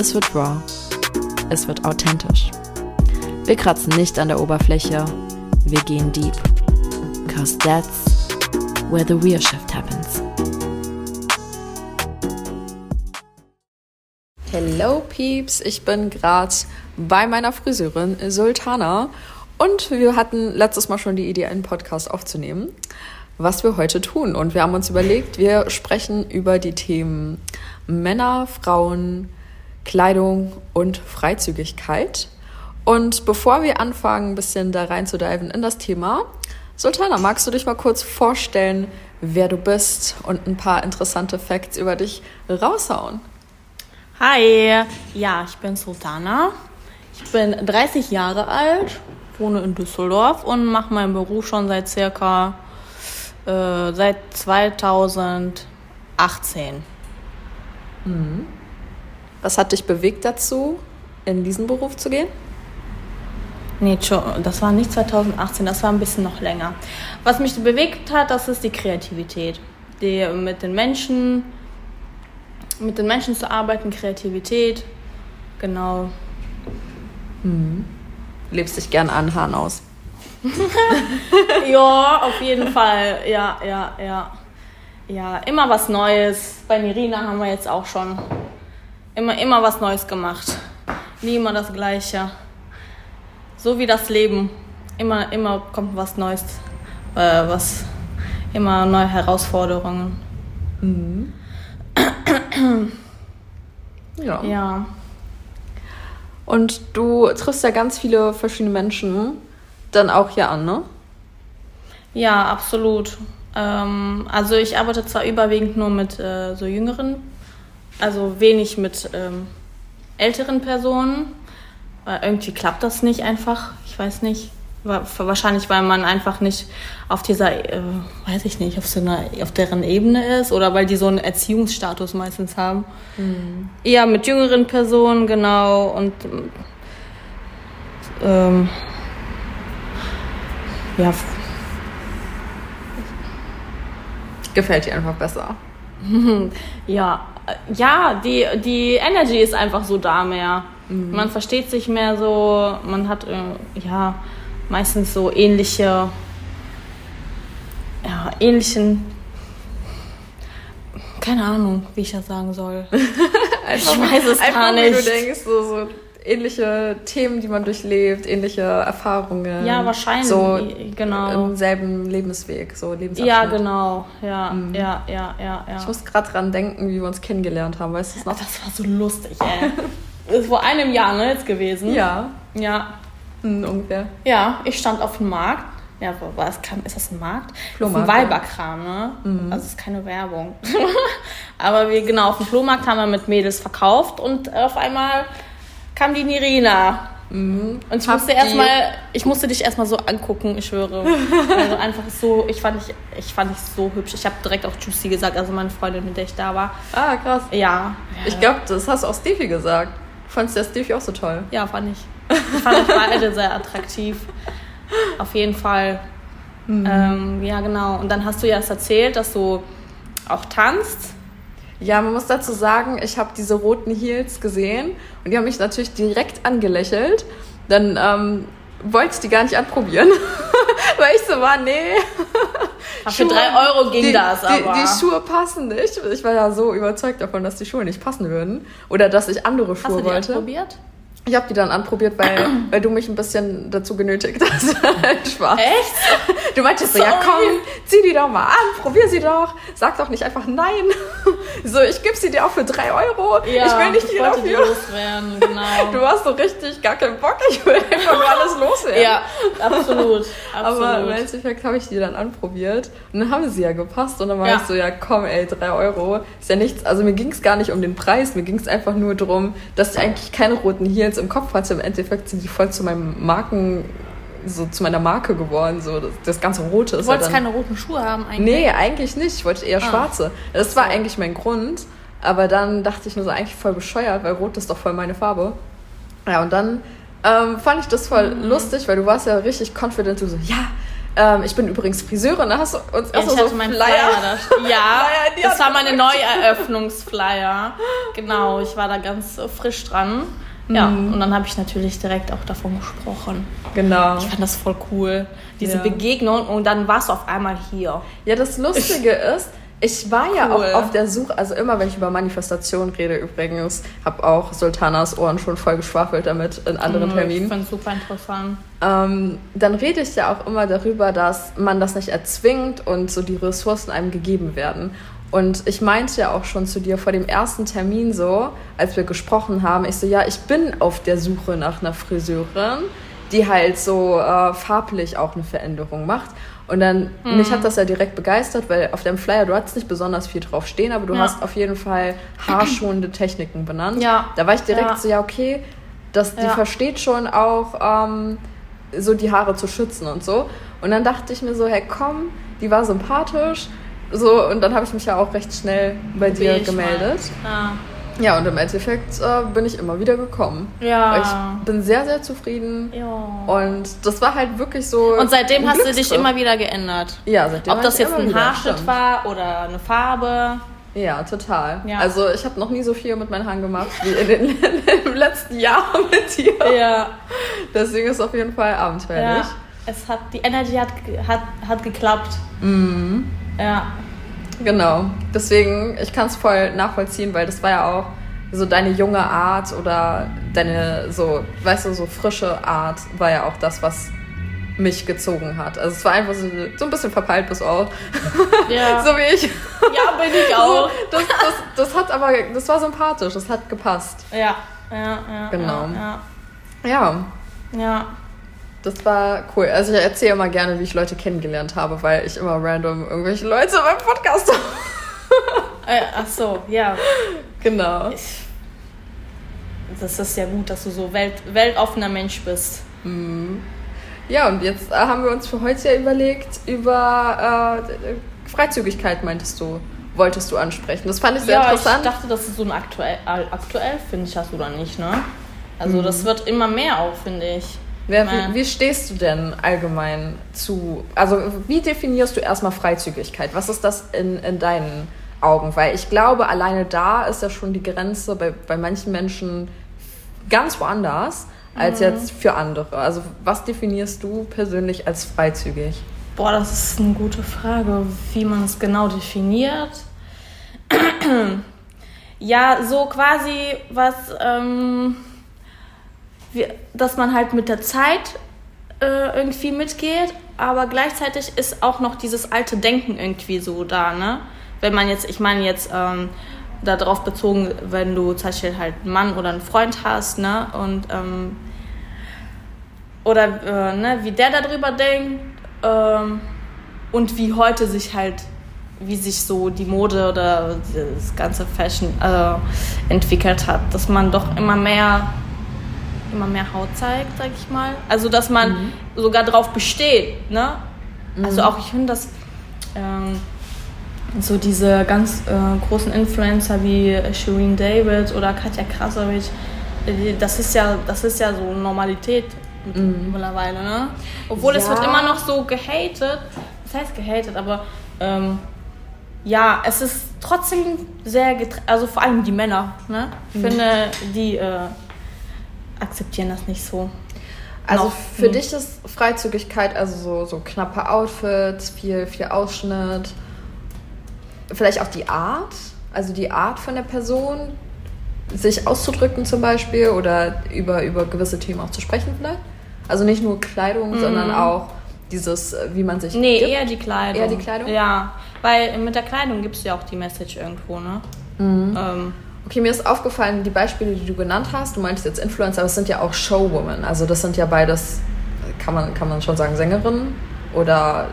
es wird raw, es wird authentisch. Wir kratzen nicht an der Oberfläche, wir gehen deep. Cause that's where the real shift happens. Hello Peeps, ich bin gerade bei meiner Friseurin Sultana und wir hatten letztes Mal schon die Idee, einen Podcast aufzunehmen was wir heute tun. Und wir haben uns überlegt, wir sprechen über die Themen Männer, Frauen, Kleidung und Freizügigkeit. Und bevor wir anfangen, ein bisschen da reinzudiven in das Thema, Sultana, magst du dich mal kurz vorstellen, wer du bist und ein paar interessante Facts über dich raushauen? Hi, ja, ich bin Sultana. Ich bin 30 Jahre alt, wohne in Düsseldorf und mache meinen Beruf schon seit circa äh, seit 2018. Mhm. Was hat dich bewegt dazu, in diesen Beruf zu gehen? Nee, das war nicht 2018, das war ein bisschen noch länger. Was mich bewegt hat, das ist die Kreativität. Die, mit den Menschen, mit den Menschen zu arbeiten, Kreativität, genau. Mhm. Lebst dich gern an Hahn aus? ja, auf jeden Fall. Ja, ja, ja. Ja, immer was Neues. Bei Nirina haben wir jetzt auch schon immer, immer was Neues gemacht. Nie immer das Gleiche. So wie das Leben. Immer, immer kommt was Neues. Äh, was, immer neue Herausforderungen. Mhm. ja. Ja. Und du triffst ja ganz viele verschiedene Menschen dann auch hier an, ne? Ja, absolut. Ähm, also ich arbeite zwar überwiegend nur mit äh, so jüngeren, also wenig mit ähm, älteren Personen. Weil irgendwie klappt das nicht einfach. Ich weiß nicht. Wahrscheinlich, weil man einfach nicht auf dieser, äh, weiß ich nicht, auf so einer, auf deren Ebene ist oder weil die so einen Erziehungsstatus meistens haben. Mhm. Eher mit jüngeren Personen, genau. Und ähm, ja. Gefällt dir einfach besser. ja, ja, die, die Energy ist einfach so da mehr. Mhm. Man versteht sich mehr so, man hat äh, ja meistens so ähnliche, ja, ähnlichen, keine Ahnung, wie ich das sagen soll. ich weiß es einfach, gar nicht. Wie du denkst, so, so ähnliche Themen, die man durchlebt, ähnliche Erfahrungen. Ja, wahrscheinlich. So genau. im selben Lebensweg, so Lebensabschnitt. Ja, genau. Ja, mhm. ja, ja, ja, ja. Ich muss gerade dran denken, wie wir uns kennengelernt haben. Weißt du das noch? Das war so lustig, ey. das ist vor einem Jahr, ne, jetzt gewesen. Ja. Ja. Mhm, ungefähr. Ja, ich stand auf dem Markt. Ja, was ist das ein Markt? Flohmarkt. Das ist ein Weiberkram, ne? Mhm. Also ist keine Werbung. Aber wir, genau, auf dem Flohmarkt haben wir mit Mädels verkauft und auf einmal kam die Nirina. Mhm. Und ich musste erstmal, ich musste dich erstmal so angucken, ich schwöre. also einfach so, ich fand dich, ich fand dich so hübsch. Ich habe direkt auch Juicy gesagt, also meine Freundin, mit der ich da war. Ah, krass. Ja. Ich glaube, das hast du auch Stevie gesagt. Fandest du der Stevie auch so toll? Ja, fand ich. Ich fand euch beide sehr attraktiv. Auf jeden Fall. Mhm. Ähm, ja, genau. Und dann hast du ja das erzählt, dass du auch tanzt. Ja, man muss dazu sagen, ich habe diese roten Heels gesehen und die haben mich natürlich direkt angelächelt. Dann ähm, wollte ich die gar nicht anprobieren, weil ich so war, nee. Ach, für drei Euro ging die, das aber. Die, die, Schuhe passen nicht. Ich war ja so überzeugt davon, dass die Schuhe nicht passen würden. Oder dass ich andere Schuhe Hast du die wollte. Anprobiert? Ich habe die dann anprobiert, weil, weil du mich ein bisschen dazu genötigt hast. Spaß. Echt? Du meintest so, ja komm, zieh die doch mal an, probier sie doch. Sag doch nicht einfach nein. So, ich gebe sie dir auch für 3 Euro. Ja, ich will nicht viel dafür. Die loswerden, genau. Du hast so richtig gar keinen Bock. Ich will einfach nur alles loswerden. Ja, absolut. absolut. Aber im Endeffekt habe ich die dann anprobiert. Und dann haben sie ja gepasst. Und dann war ja. ich so, ja komm ey, 3 Euro. Ist ja nichts. Also mir ging es gar nicht um den Preis. Mir ging es einfach nur darum, dass ich eigentlich keine roten Heels im Kopf hatte. Im Endeffekt sind die voll zu meinem Marken so zu meiner Marke geworden. So das, das ganze Rote ist. Du wolltest dann, keine roten Schuhe haben eigentlich? Nee, eigentlich nicht. Ich wollte eher ah. schwarze. Das war eigentlich mein Grund. Aber dann dachte ich nur so, eigentlich voll bescheuert, weil Rot ist doch voll meine Farbe. Ja, und dann ähm, fand ich das voll mhm. lustig, weil du warst ja richtig confident. Du so, ja, ähm, ich bin übrigens Friseurin, da hast du uns erst ja, so Flyer. Flyer da, ja, Flyer, das war meine Neueröffnungsflyer. genau, ich war da ganz frisch dran. Ja, mhm. und dann habe ich natürlich direkt auch davon gesprochen. Genau. Ich fand das voll cool, diese ja. Begegnung und dann warst du auf einmal hier. Ja, das Lustige ich, ist, ich war cool. ja auch auf der Suche, also immer wenn ich über Manifestation rede übrigens, habe auch Sultanas Ohren schon voll geschwafelt damit in anderen mm, Terminen. Ich fand super interessant. Ähm, dann rede ich ja auch immer darüber, dass man das nicht erzwingt und so die Ressourcen einem gegeben werden. Und ich meinte ja auch schon zu dir vor dem ersten Termin so, als wir gesprochen haben, ich so, ja, ich bin auf der Suche nach einer Friseurin, die halt so äh, farblich auch eine Veränderung macht. Und dann, mhm. mich hat das ja direkt begeistert, weil auf dem Flyer, du hattest nicht besonders viel drauf stehen, aber du ja. hast auf jeden Fall haarschonende Techniken benannt. Ja. Da war ich direkt ja. so, ja, okay, das, die versteht schon auch, ähm, so die Haare zu schützen und so. Und dann dachte ich mir so, hey, komm, die war sympathisch so, und dann habe ich mich ja auch recht schnell bei dir gemeldet. Ah. Ja, und im Endeffekt äh, bin ich immer wieder gekommen. Ja. Ich bin sehr, sehr zufrieden. Ja. Und das war halt wirklich so. Und seitdem hast du dich immer wieder geändert. Ja, seitdem. Ob das jetzt ein Haarschnitt war oder eine Farbe. Ja, total. Ja. Also ich habe noch nie so viel mit meinen Haaren gemacht wie in den, im letzten Jahr mit dir. Ja. Deswegen ist es auf jeden Fall abenteuerlich. Ja. Es hat, die Energy hat, hat, hat geklappt. Mhm. Ja. Genau. Deswegen, ich kann es voll nachvollziehen, weil das war ja auch so deine junge Art oder deine so, weißt du, so frische Art war ja auch das, was mich gezogen hat. Also es war einfach so, so ein bisschen verpeilt bis auch. Ja. so wie ich. Ja, bin ich auch. So, das, das, das hat aber, das war sympathisch, das hat gepasst. Ja, ja, ja. Genau. Ja. Ja. ja. Das war cool. Also ich erzähle immer gerne, wie ich Leute kennengelernt habe, weil ich immer random irgendwelche Leute beim Podcast habe. äh, ach so, ja. Genau. Ich, das ist ja gut, dass du so welt, weltoffener Mensch bist. Mhm. Ja, und jetzt äh, haben wir uns für heute ja überlegt, über äh, Freizügigkeit, meintest du, wolltest du ansprechen. Das fand ich sehr ja, interessant. Ich dachte, das ist so ein aktuell, aktuell finde ich, hast du da nicht, ne? Also mhm. das wird immer mehr auch, finde ich. Wer, wie, wie, stehst du denn allgemein zu, also wie definierst du erstmal Freizügigkeit? Was ist das in, in deinen Augen? Weil ich glaube, alleine da ist ja schon die Grenze bei, bei manchen Menschen ganz woanders als mhm. jetzt für andere. Also was definierst du persönlich als freizügig? Boah, das ist eine gute Frage, wie man es genau definiert. ja, so quasi was... Ähm dass man halt mit der Zeit äh, irgendwie mitgeht, aber gleichzeitig ist auch noch dieses alte Denken irgendwie so da, ne? Wenn man jetzt, ich meine jetzt ähm, darauf bezogen, wenn du zum Beispiel halt einen Mann oder einen Freund hast, ne? Und ähm, oder äh, ne, wie der darüber denkt ähm, und wie heute sich halt, wie sich so die Mode oder das ganze Fashion äh, entwickelt hat, dass man doch immer mehr immer mehr Haut zeigt, sag ich mal. Also, dass man mhm. sogar drauf besteht, ne? Mhm. Also auch, ich finde, dass ähm, so diese ganz äh, großen Influencer wie Shireen David oder Katja Krasavic, äh, das ist ja, das ist ja so Normalität mhm. mittlerweile, ne? Obwohl ja. es wird immer noch so gehatet, das heißt gehatet, aber ähm, ja, es ist trotzdem sehr, also vor allem die Männer, ne? Ich mhm. finde, die äh, akzeptieren das nicht so. Also für nie. dich ist Freizügigkeit, also so, so knappe Outfits, viel, viel Ausschnitt, vielleicht auch die Art, also die Art von der Person, sich auszudrücken zum Beispiel oder über, über gewisse Themen auch zu sprechen vielleicht. Also nicht nur Kleidung, mhm. sondern auch dieses, wie man sich. Nee, gibt. eher die Kleidung. Eher die Kleidung? Ja, weil mit der Kleidung gibst du ja auch die Message irgendwo, ne? Mhm. Ähm, okay, mir ist aufgefallen, die Beispiele, die du genannt hast, du meintest jetzt Influencer, aber es sind ja auch Showwomen. Also das sind ja beides, kann man, kann man schon sagen, Sängerinnen oder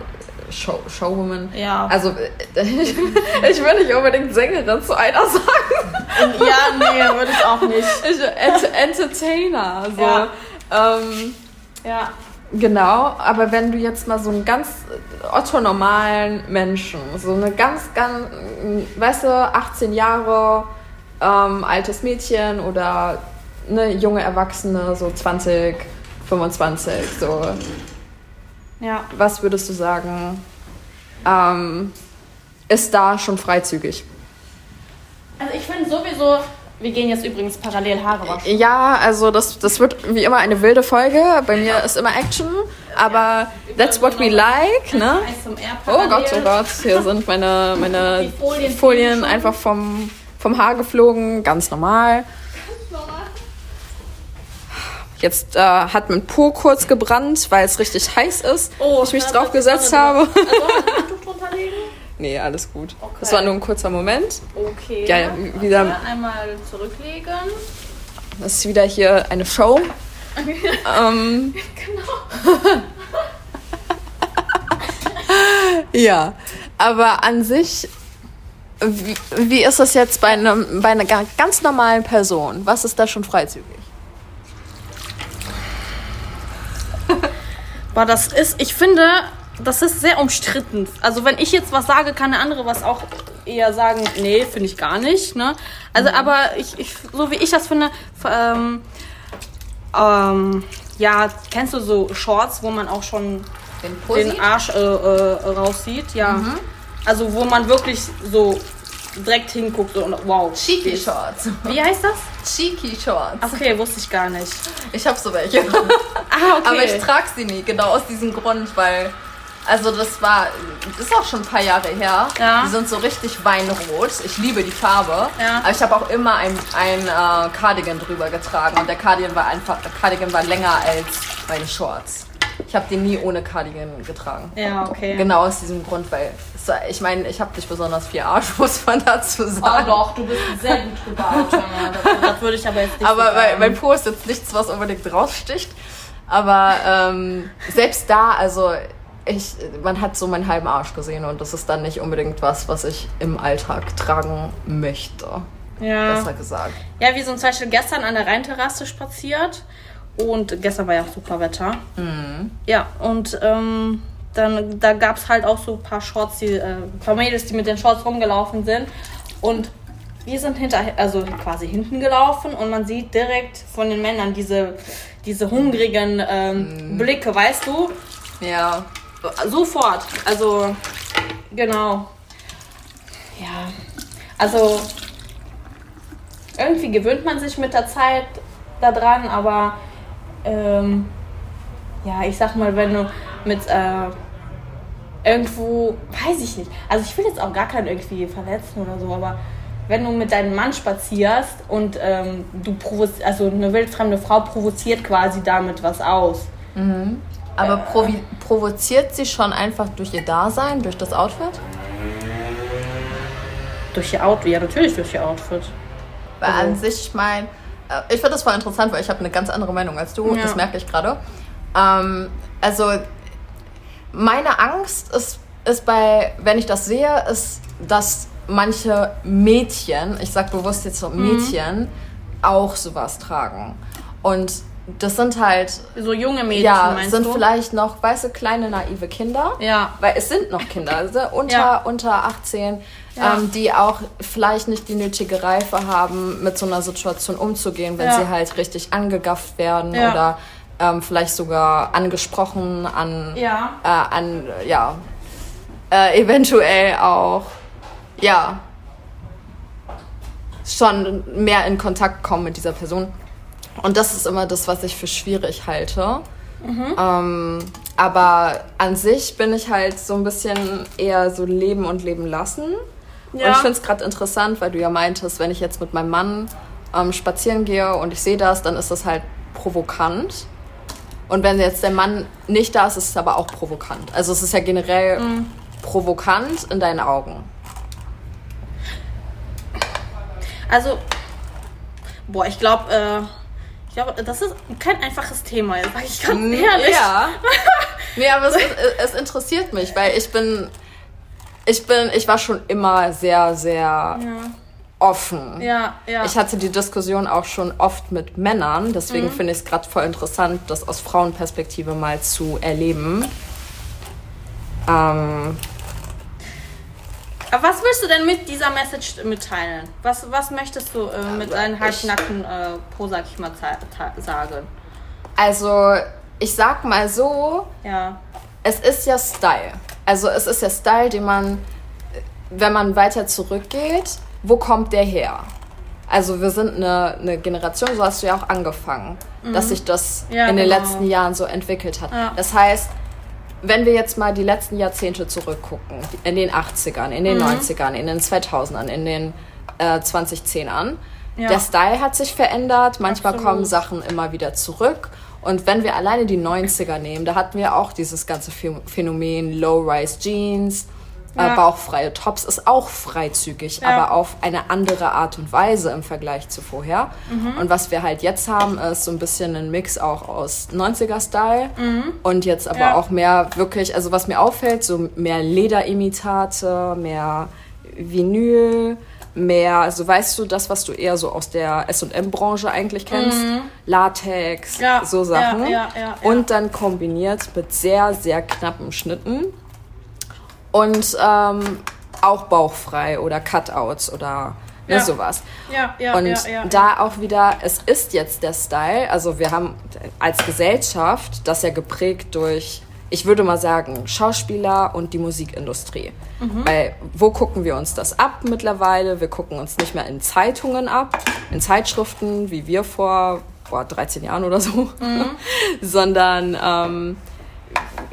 Show, Showwoman. Ja. Also ich, ich will nicht unbedingt Sängerin zu einer sagen. Ja, nee, würde ich auch nicht. Ich, Ent Entertainer. So. Ja. Ähm, ja. Genau, aber wenn du jetzt mal so einen ganz otto-normalen Menschen, so eine ganz, ganz, weißt du, 18 Jahre, ähm, altes Mädchen oder eine junge Erwachsene, so 20, 25, so. Ja. Was würdest du sagen, ähm, ist da schon freizügig? Also ich finde sowieso, wir gehen jetzt übrigens parallel Haare waschen. Ja, also das, das wird wie immer eine wilde Folge. Bei mir ist immer Action, aber that's what we like, ne? Oh Gott, oh Gott, hier sind meine, meine Folien, Folien einfach vom, vom Haar geflogen, ganz normal. Jetzt äh, hat mein Po kurz gebrannt, weil es richtig heiß ist. Oh, ich mich drauf gesetzt habe. Also, Handtuch drunter legen? Nee, alles gut. Okay. Das war nur ein kurzer Moment. Okay. Ja, wieder okay, einmal zurücklegen. Das ist wieder hier eine Show. ähm, genau. ja, aber an sich, wie, wie ist das jetzt bei, einem, bei einer ganz normalen Person? Was ist da schon freizügig? Boah, das ist, ich finde, das ist sehr umstritten. Also wenn ich jetzt was sage, kann eine andere was auch eher sagen, nee, finde ich gar nicht. Ne? Also mhm. aber ich, ich, so wie ich das finde, ähm, ähm, ja, kennst du so Shorts, wo man auch schon den, den Arsch äh, äh, raussieht? Ja. Mhm. Also wo man wirklich so direkt hinguckt und wow. Cheeky Shorts. Wie heißt das? Cheeky Shorts. Okay, wusste ich gar nicht. Ich habe so welche. ah, okay. Aber ich trage sie nie, genau aus diesem Grund, weil also das war, das ist auch schon ein paar Jahre her. Ja. Die sind so richtig weinrot. Ich liebe die Farbe. Ja. Aber ich habe auch immer ein, ein äh, Cardigan drüber getragen und der Cardigan war einfach, der Cardigan war länger als meine Shorts. Ich habe den nie ohne Cardigan getragen. Ja, okay. Genau aus diesem Grund, weil ich meine, ich habe nicht besonders viel Arsch, muss man dazu sagen. Oh doch, du bist sehr gut gebaut. das, das würde ich aber jetzt nicht Aber so mein Po ist jetzt nichts, was unbedingt raussticht. Aber ähm, selbst da, also ich, man hat so meinen halben Arsch gesehen und das ist dann nicht unbedingt was, was ich im Alltag tragen möchte. Ja. Besser gesagt. Ja, wir sind zum Beispiel gestern an der Rheinterrasse spaziert und gestern war ja auch super Wetter. Mhm. Ja, und ähm, dann da gab es halt auch so ein paar Shorts, die, äh, paar Mädels, die mit den Shorts rumgelaufen sind. Und wir sind hinter, also quasi hinten gelaufen und man sieht direkt von den Männern diese, diese hungrigen ähm, mhm. Blicke, weißt du? Ja. Sofort. Also, genau. Ja. Also, irgendwie gewöhnt man sich mit der Zeit daran, aber ähm, ja, ich sag mal, wenn du mit äh, irgendwo, weiß ich nicht, also ich will jetzt auch gar keinen irgendwie verletzen oder so, aber wenn du mit deinem Mann spazierst und ähm, du provozierst, also eine wildfremde Frau provoziert quasi damit was aus. Mhm. Aber provi provoziert sie schon einfach durch ihr Dasein, durch das Outfit? Durch ihr Outfit? Ja, natürlich durch ihr Outfit. Weil also. an sich, ich meine, äh, ich finde das voll interessant, weil ich habe eine ganz andere Meinung als du. Ja. Das merke ich gerade. Ähm, also, meine Angst ist, ist bei, wenn ich das sehe, ist, dass manche Mädchen, ich sage bewusst jetzt so mhm. Mädchen, mhm. auch sowas tragen. Und das sind halt so junge Mädchen, ja, sind du? vielleicht noch, weißt du, kleine naive Kinder. Ja. Weil es sind noch Kinder, also unter ja. unter 18, ja. ähm, die auch vielleicht nicht die nötige Reife haben, mit so einer Situation umzugehen, wenn ja. sie halt richtig angegafft werden oder ähm, vielleicht sogar angesprochen an, ja. Äh, an ja, äh, eventuell auch, ja, schon mehr in Kontakt kommen mit dieser Person. Und das ist immer das, was ich für schwierig halte. Mhm. Ähm, aber an sich bin ich halt so ein bisschen eher so leben und leben lassen. Ja. Und ich finde es gerade interessant, weil du ja meintest, wenn ich jetzt mit meinem Mann ähm, spazieren gehe und ich sehe das, dann ist das halt provokant. Und wenn jetzt der Mann nicht da ist, ist es aber auch provokant. Also es ist ja generell mhm. provokant in deinen Augen. Also, boah, ich glaube, äh, ich glaube, das ist kein einfaches Thema, sag ich ganz ehrlich. Ja. nee, aber es, es interessiert mich, weil ich bin, ich bin, ich war schon immer sehr, sehr offen. Ja, ja. Ich hatte die Diskussion auch schon oft mit Männern, deswegen Mhm. finde ich es gerade voll interessant, das aus Frauenperspektive mal zu erleben. Ähm, Aber was willst du denn mit dieser Message mitteilen? Was, was möchtest du äh, mit deinen halbnackten äh, Po, sag ich mal, sagen? also, ich sag mal so, Ja. es ist ja Style. Also es ist ja Style, den man, wenn man weiter zurückgeht, wo kommt der her? Also wir sind eine, eine Generation, so hast du ja auch angefangen, dass sich das Mhm. Ja, in den genau. letzten Jahren so entwickelt hat. Ja. Das heißt, wenn wir jetzt mal die letzten Jahrzehnte zurückgucken, in den 80ern, in Mhm. den 90ern, in den 2000ern, in den äh, 2010ern, Ja. der Style hat sich verändert, manchmal Absolut. kommen Sachen immer wieder zurück. Und wenn wir alleine die 90er nehmen, da hatten wir auch dieses ganze Phän- Phänomen Low-Rise Jeans, Ja. äh, bauchfreie Tops ist auch freizügig, Ja. aber auf eine andere Art und Weise im Vergleich zu vorher. Mhm. Und was wir halt jetzt haben, ist so ein bisschen ein Mix auch aus 90er-Style und jetzt aber Mhm. Ja. auch mehr wirklich, also was mir auffällt, so mehr Lederimitate, mehr Vinyl, mehr, also weißt du, das, was du eher so aus der S&M-Branche eigentlich kennst, Latex, Mhm. Ja, so Sachen. ja, ja. Und dann kombiniert mit sehr, sehr knappen Schnitten und ähm, auch bauchfrei oder Cutouts oder ne, Ja. sowas. Ja, ja, Und da auch wieder, es ist jetzt der Style, also wir haben als Gesellschaft das ja geprägt durch, ich würde mal sagen, Schauspieler und die Musikindustrie. Mhm. Weil wo gucken wir uns das ab mittlerweile? Wir gucken uns nicht mehr in Zeitungen ab, in Zeitschriften, wie wir vor boah, 13 Jahren oder so, Mhm. sondern ähm,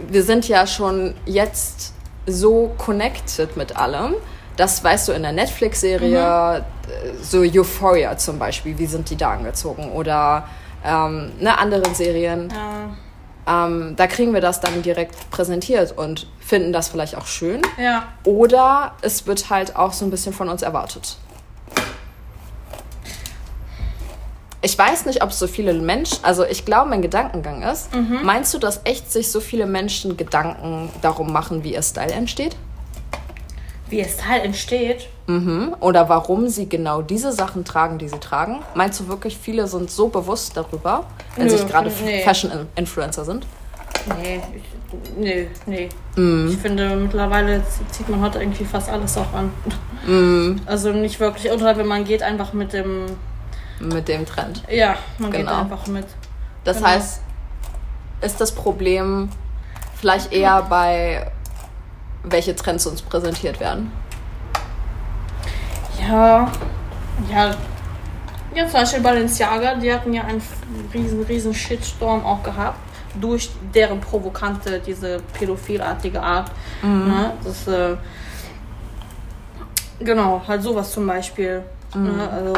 wir sind ja schon jetzt so connected mit allem. Das weißt du in der Netflix-Serie, Mhm. äh, so Euphoria zum Beispiel, wie sind die da angezogen? Oder ähm, ne, anderen Serien. Ja. Ähm, da kriegen wir das dann direkt präsentiert und finden das vielleicht auch schön. ja. Oder es wird halt auch so ein bisschen von uns erwartet. Ich weiß nicht, ob so viele Menschen, also ich glaube, mein Gedankengang ist, meinst du, dass echt sich so viele Menschen Gedanken darum machen, wie ihr Style entsteht? Wie es Teil entsteht. Mhm. Oder warum sie genau diese Sachen tragen, die sie tragen? Meinst du wirklich, viele sind so bewusst darüber, wenn sie gerade nee. Fashion-Influencer sind? Nee, ich, nee, nee. Mhm. Ich finde, mittlerweile zieht man heute irgendwie fast alles auch an. Mhm. Also nicht wirklich. Oder wenn man geht einfach mit dem. Mit dem Trend. Ja, man geht Genau. einfach mit. Das Genau. heißt, ist das Problem vielleicht eher bei welche Trends uns präsentiert werden? Ja, ja. Ja, zum Beispiel Balenciaga, die hatten ja einen riesen, riesen Shitstorm auch gehabt. Durch deren provokante, diese pädophilartige Art. Ne? Das, äh, genau, halt sowas zum Beispiel. Ne? Also,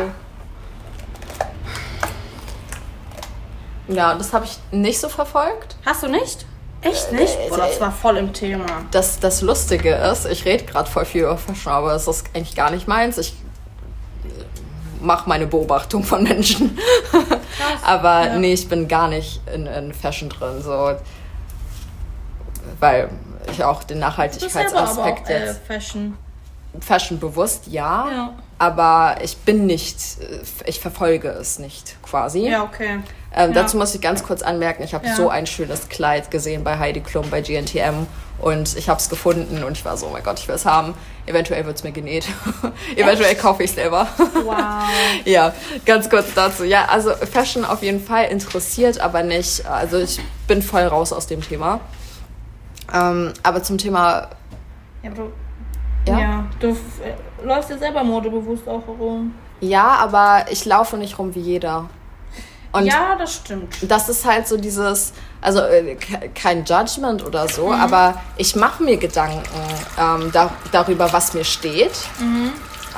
Ja, das habe ich nicht so verfolgt. hast du nicht? Echt nicht? Boah, das war voll im Thema. Das, das Lustige ist, ich rede gerade voll viel über Fashion, aber es ist eigentlich gar nicht meins. Ich mache meine Beobachtung von Menschen. aber ja. nee, ich bin gar nicht in, in Fashion drin. So, weil ich auch den Nachhaltigkeitsaspekt auch äh, jetzt Fashion. Fashion bewusst, ja, Ja. Aber ich bin nicht, äh, ich verfolge es nicht quasi. Ja, okay. Ähm, Ja. Dazu muss ich ganz kurz anmerken, ich habe Ja. so ein schönes Kleid gesehen bei Heidi Klum bei GNTM und ich habe es gefunden und ich war so, oh mein Gott, ich will es haben. Eventuell wird es mir genäht. Eventuell kaufe ich es selber. Wow. ja, ganz kurz dazu. Ja, also Fashion auf jeden Fall interessiert, aber nicht, also ich bin voll raus aus dem Thema. Ähm, aber zum Thema, Ja, du, Ja? du läufst ja selber modebewusst auch rum. ja, aber ich laufe nicht rum wie jeder. Und ja, das stimmt. das ist halt so dieses, also äh, ke- kein Judgment oder so, aber ich mache mir Gedanken ähm, da, darüber, was mir steht,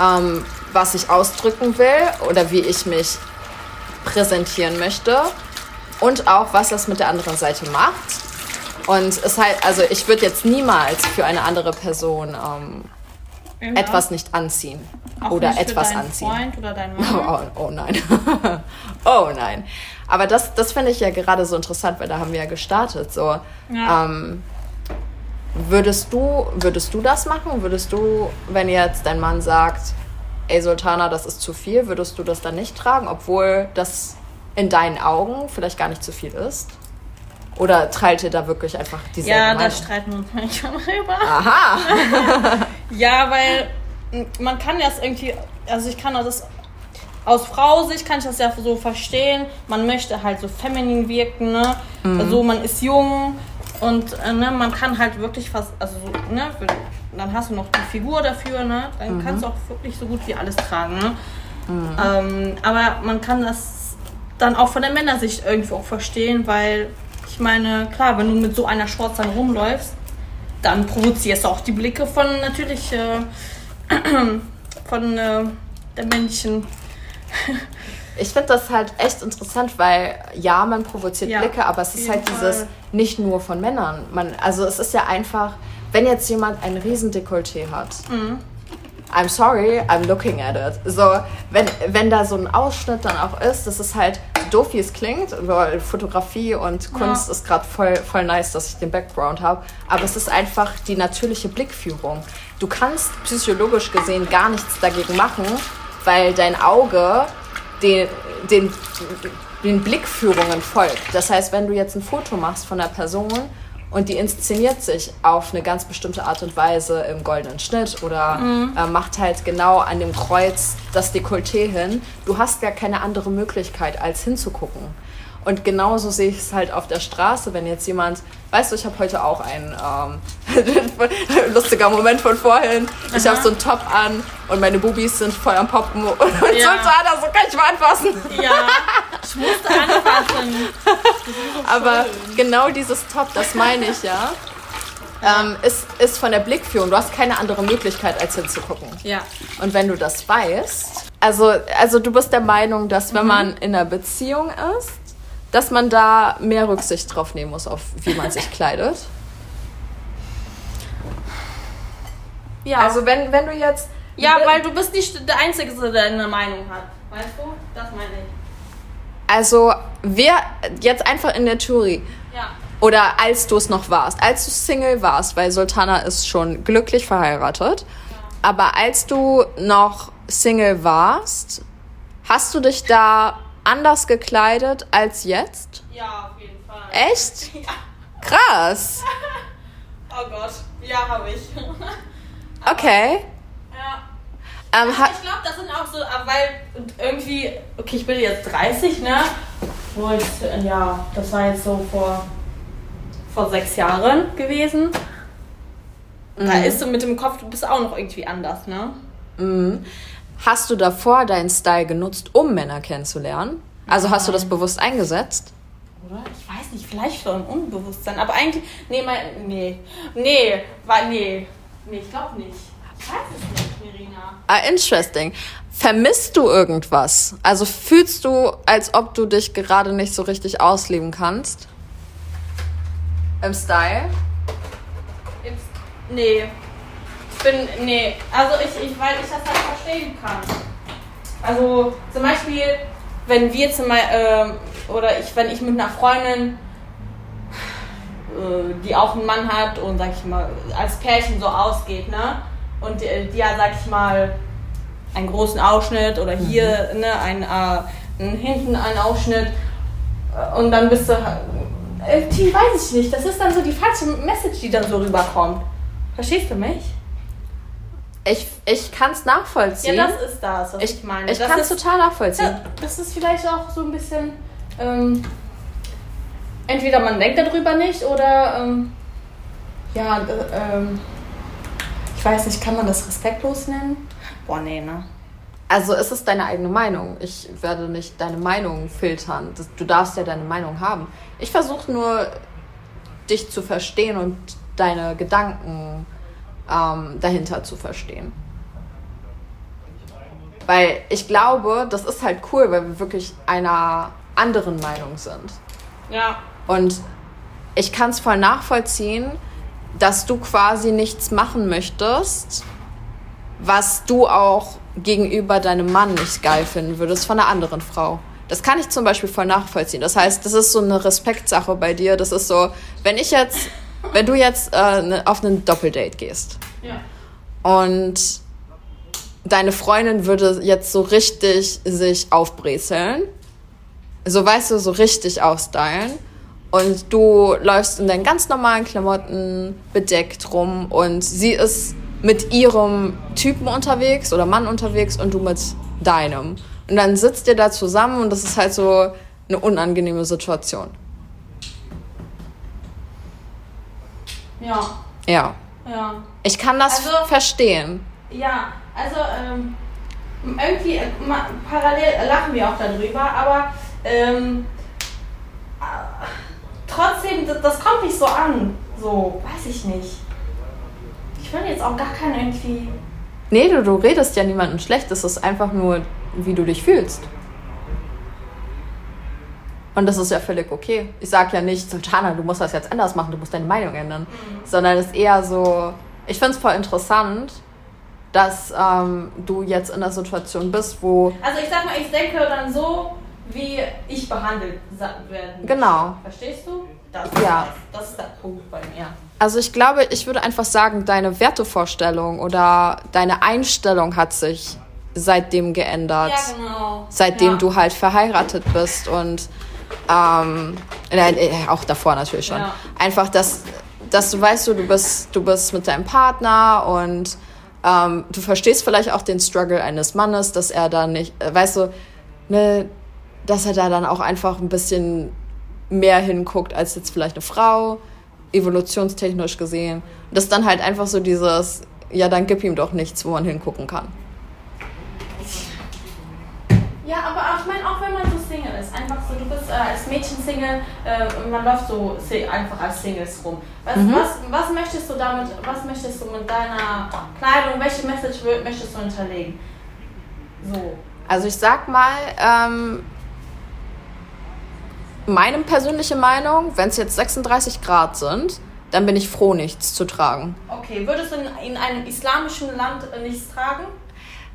ähm, was ich ausdrücken will oder wie ich mich präsentieren möchte und auch, was das mit der anderen Seite macht. Und es halt, also ich würde jetzt niemals für eine andere Person ähm, Ja. etwas nicht anziehen. Auch oder etwas anziehen. Freund oder dein Mann? Oh, oh, oh nein. oh nein. Aber das, das finde ich ja gerade so interessant, weil da haben wir ja gestartet. So, ja. Ähm, würdest du, würdest du das machen? Würdest du, wenn jetzt dein Mann sagt, ey Sultana, das ist zu viel, würdest du das dann nicht tragen, obwohl das in deinen Augen vielleicht gar nicht zu viel ist? Oder teilt ihr da wirklich einfach diese Ja, da streiten wir uns manchmal drüber. Aha! ja, weil man kann das irgendwie, also ich kann das aus Frau-Sicht kann ich das ja so verstehen. Man möchte halt so feminin wirken, ne? Mhm. Also man ist jung und äh, ne, man kann halt wirklich fast, also so, ne, dann hast du noch die Figur dafür, ne? Dann mhm. kannst du auch wirklich so gut wie alles tragen, ne? Mhm. Ähm, aber man kann das dann auch von der Männersicht irgendwie auch verstehen, weil ich meine, klar, wenn du mit so einer Shorts dann rumläufst, dann provozierst du auch die Blicke von natürlich äh, von äh, der Männchen. Ich finde das halt echt interessant, weil ja, man provoziert ja, Blicke, aber es ist halt Fall. dieses nicht nur von Männern. Man, also es ist ja einfach, wenn jetzt jemand ein Riesendekolleté hat, mhm. I'm sorry, I'm looking at it. So, wenn, wenn da so ein Ausschnitt dann auch ist, das ist halt doof, wie es klingt, weil Fotografie und Kunst ja. ist gerade voll, voll nice, dass ich den Background habe, aber es ist einfach die natürliche Blickführung. Du kannst psychologisch gesehen gar nichts dagegen machen, weil dein Auge den, den, den Blickführungen folgt. Das heißt, wenn du jetzt ein Foto machst von einer Person und die inszeniert sich auf eine ganz bestimmte Art und Weise im goldenen Schnitt oder mhm. äh, macht halt genau an dem Kreuz das Dekolleté hin. Du hast ja keine andere Möglichkeit, als hinzugucken. Und genauso sehe ich es halt auf der Straße, wenn jetzt jemand, weißt du, ich habe heute auch einen ähm, lustiger Moment von vorhin. Ich habe so einen Top an und meine Bubis sind voll am Poppen und ja. Sultana, so kann ich mal anfassen. Ja, ich musste anfassen. So Aber genau dieses Top, das meine ich ja. Ähm, ist, ist von der Blickführung. Du hast keine andere Möglichkeit, als hinzugucken. Ja. Und wenn du das weißt, also, also du bist der Meinung, dass wenn mhm. man in einer Beziehung ist, dass man da mehr Rücksicht drauf nehmen muss, auf wie man sich kleidet. Ja. Also wenn, wenn du jetzt. Ja, weil du bist nicht der Einzige, der eine Meinung hat. Weißt du? Das meine ich. Also, wer jetzt einfach in der Theorie. Ja. Oder als du es noch warst, als du Single warst, weil Sultana ist schon glücklich verheiratet. Ja. Aber als du noch Single warst, hast du dich da anders gekleidet als jetzt? Ja, auf jeden Fall. Echt? Ja. Krass. oh Gott, ja, habe ich. okay. Ja. Ähm, ich glaube, das sind auch so, weil irgendwie, okay, ich bin jetzt 30, ne? Und ja, das war jetzt so vor, vor sechs Jahren gewesen. Mhm. Da ist so mit dem Kopf, du bist auch noch irgendwie anders, ne? Mhm. Hast du davor deinen Style genutzt, um Männer kennenzulernen? Also hast du das bewusst eingesetzt? Oder? Ich weiß nicht, vielleicht schon Unbewusstsein. Aber eigentlich, nee, mein, nee, nee, war, nee, nee, ich glaube nicht. Ich weiß es nicht, Mirina. Ah, interesting. Vermisst du irgendwas? Also fühlst du, als ob du dich gerade nicht so richtig ausleben kannst? Im Style? Im, nee, bin, nee, also ich, ich, weil ich das halt verstehen kann. Also zum Beispiel, wenn wir zum Beispiel, äh, oder ich, wenn ich mit einer Freundin, äh, die auch einen Mann hat und sag ich mal, als Pärchen so ausgeht, ne? Und die, die ja, sag ich mal, einen großen Ausschnitt oder hier, mhm. ne, ein, äh, hinten einen Ausschnitt äh, und dann bist du, äh, die weiß ich nicht, das ist dann so die falsche Message, die dann so rüberkommt. Verstehst du mich? Ich, ich kann es nachvollziehen. Ja, das ist das, was ich, ich meine. Ich kann es total nachvollziehen. Ja, das ist vielleicht auch so ein bisschen. Ähm, entweder man denkt darüber nicht oder. Ähm, ja, ähm, weiß nicht, kann man das respektlos nennen? Boah, nee, ne? Also es ist deine eigene Meinung. Ich werde nicht deine Meinung filtern. Du darfst ja deine Meinung haben. Ich versuche nur, dich zu verstehen und deine Gedanken ähm, dahinter zu verstehen. Weil ich glaube, das ist halt cool, weil wir wirklich einer anderen Meinung sind. Ja. Und ich kann es voll nachvollziehen, dass du quasi nichts machen möchtest, was du auch gegenüber deinem Mann nicht geil finden würdest von einer anderen Frau. Das kann ich zum Beispiel voll nachvollziehen. Das heißt, das ist so eine Respektsache bei dir. Das ist so, wenn ich jetzt, wenn du jetzt äh, ne, auf ein Doppeldate gehst Ja. und deine Freundin würde jetzt so richtig sich aufbrezeln, so weißt du, so richtig ausstylen und du läufst in deinen ganz normalen Klamotten bedeckt rum und sie ist mit ihrem Typen unterwegs oder Mann unterwegs und du mit deinem. Und dann sitzt ihr da zusammen und das ist halt so eine unangenehme Situation. Ja. Ja. Ja. Ich kann das Also- verstehen. Ja, also ähm, irgendwie äh, parallel lachen wir auch darüber, aber ähm, äh, trotzdem, das, das kommt nicht so an. So, weiß ich nicht. Ich will jetzt auch gar keinen irgendwie. Nee, du, du redest ja niemandem schlecht. Es ist einfach nur, wie du dich fühlst. Und das ist ja völlig okay. Ich sag ja nicht, Sultana, du musst das jetzt anders machen, du musst deine Meinung ändern. Sondern es ist eher so, ich finde es voll interessant, dass ähm, du jetzt in der Situation bist, wo. Also ich sag mal, ich denke dann so, wie ich behandelt werden. Genau. Verstehst du? Das, Ja. das, das ist der Punkt bei mir. Also ich glaube, ich würde einfach sagen, deine Wertevorstellung oder deine Einstellung hat sich seitdem geändert. Ja, genau. seitdem ja. du halt verheiratet bist und ähm, äh, auch davor natürlich schon. Ja. Einfach, dass, dass du weißt, du, du bist, du bist mit deinem Partner und ähm, du verstehst vielleicht auch den Struggle eines Mannes, dass er da nicht, äh, weißt du, ne, dass er da dann auch einfach ein bisschen mehr hinguckt als jetzt vielleicht eine Frau, evolutionstechnisch gesehen. Und das ist dann halt einfach so dieses, ja, dann gib ihm doch nichts, wo man hingucken kann. Ja, aber ich meine, auch wenn man so Single ist, einfach so, du bist äh, als Mädchen Single, äh, und man läuft so einfach als Singles rum. Was, was, was möchtest du damit, was möchtest du mit deiner Kleidung, welche Message möchtest du hinterlegen? So. Also ich sag mal, ähm, meine persönliche Meinung, wenn es jetzt 36 Grad sind, dann bin ich froh, nichts zu tragen. Okay, würdest du in, in einem islamischen Land äh, nichts tragen?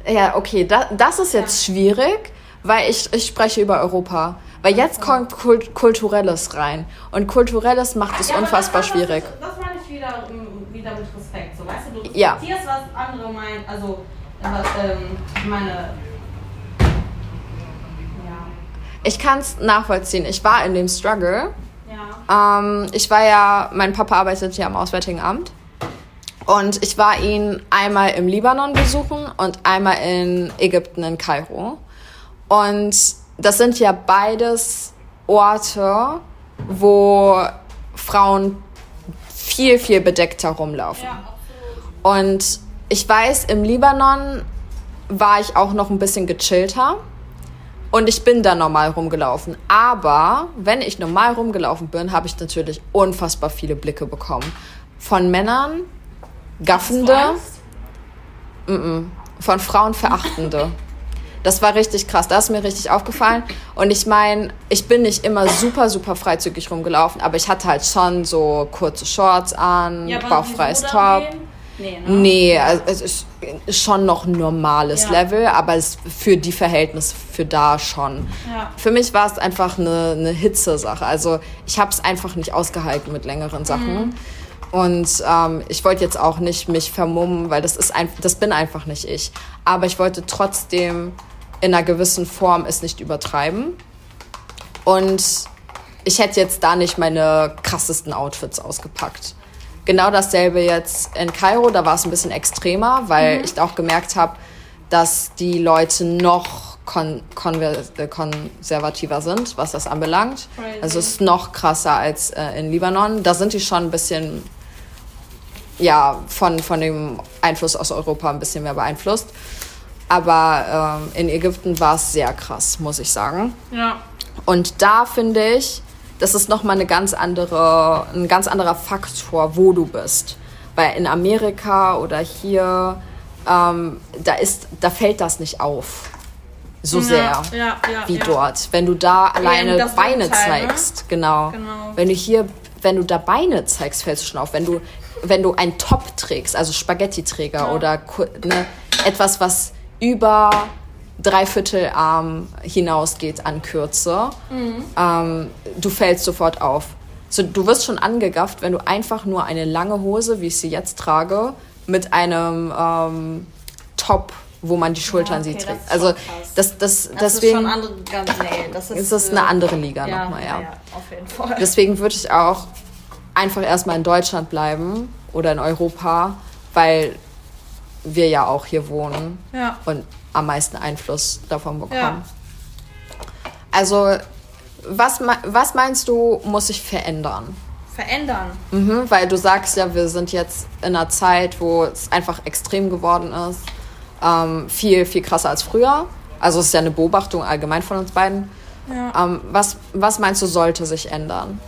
Ja, okay, da, das ist jetzt schwierig, weil ich, ich spreche über Europa. Weil jetzt kommt Kult, Kulturelles rein. Und Kulturelles macht es Ja, unfassbar das, schwierig. Das, das meine ich wieder, ähm, wieder mit Respekt. So, weißt du, du Ja. respektierst, was andere meinen, also, was, ähm, meine, ja, Ich kann es nachvollziehen. Ich war in dem Struggle. ja. Ähm, ich war ja, mein Papa arbeitet ja am Auswärtigen Amt. Und ich war ihn einmal im Libanon besuchen und einmal in Ägypten, in Kairo. Und das sind ja beides Orte, wo Frauen viel, viel bedeckter rumlaufen. Ja. Und ich weiß, im Libanon war ich auch noch ein bisschen gechillter. Und ich bin da normal rumgelaufen. Aber wenn ich normal rumgelaufen bin, habe ich natürlich unfassbar viele Blicke bekommen. Von Männern, Gaffende, du Angst? von Frauen Verachtende. Das war richtig krass. Das ist mir richtig aufgefallen. Und ich meine, ich bin nicht immer super, super freizügig rumgelaufen, aber ich hatte halt schon so kurze Shorts an, Ja, bauchfreies Top. gehen? Nee, ne? Nee, also es ist schon noch ein normales Ja. Level, aber es für die Verhältnisse für da schon. Ja. Für mich war es einfach eine, eine Hitze-Sache. Also ich habe es einfach nicht ausgehalten mit längeren Sachen. Mhm. Und ähm, ich wollte jetzt auch nicht mich vermummen, weil das ist ein, das bin einfach nicht ich. Aber ich wollte trotzdem in einer gewissen Form es nicht übertreiben. Und ich hätte jetzt da nicht meine krassesten Outfits ausgepackt. Genau dasselbe jetzt in Kairo, da war es ein bisschen extremer, weil ich auch gemerkt habe, dass die Leute noch kon äh, konservativer sind, was das anbelangt. Crazy. Also es ist noch krasser als äh, in Libanon. Da sind die schon ein bisschen, ja, von, von dem Einfluss aus Europa ein bisschen mehr beeinflusst. Aber ähm, in Ägypten war es sehr krass, muss ich sagen. Ja. Und da finde ich, das ist nochmal eine ganz andere, ein ganz anderer Faktor, wo du bist. Weil in Amerika oder hier, ähm, da, ist, da fällt das nicht auf. So sehr Ja, ja, ja, wie ja. dort. Wenn du da alleine Beine Gegenteil, ne? zeigst, genau. Genau. Wenn du hier, wenn du da Beine zeigst, fällst du schon auf. Wenn du, wenn du ein Top trägst, also Spaghetti-Träger Ja. oder ne, etwas, was über Dreiviertelarm hinausgeht an Kürze, Mhm. ähm, du fällst sofort auf. So, du wirst schon angegafft, wenn du einfach nur eine lange Hose, wie ich sie jetzt trage, mit einem ähm, Top, wo man die Schultern okay, sieht, das trägt. ist Also das, das, Das deswegen ist schon andere, ganz, nee, das ist, ist das äh, eine andere Liga ja, nochmal, ja. ja, auf jeden Fall. Deswegen würde ich auch einfach erstmal in Deutschland bleiben oder in Europa, weil wir ja auch hier wohnen ja. und am meisten Einfluss davon bekommen. Ja. Also, was, was meinst du, muss sich verändern? Verändern. Mhm, weil du sagst ja, wir sind jetzt in einer Zeit, wo es einfach extrem geworden ist. Ähm, viel, viel krasser als früher. Also es ist ja eine Beobachtung allgemein von uns beiden. Ja. Ähm, was, was meinst du, sollte sich ändern?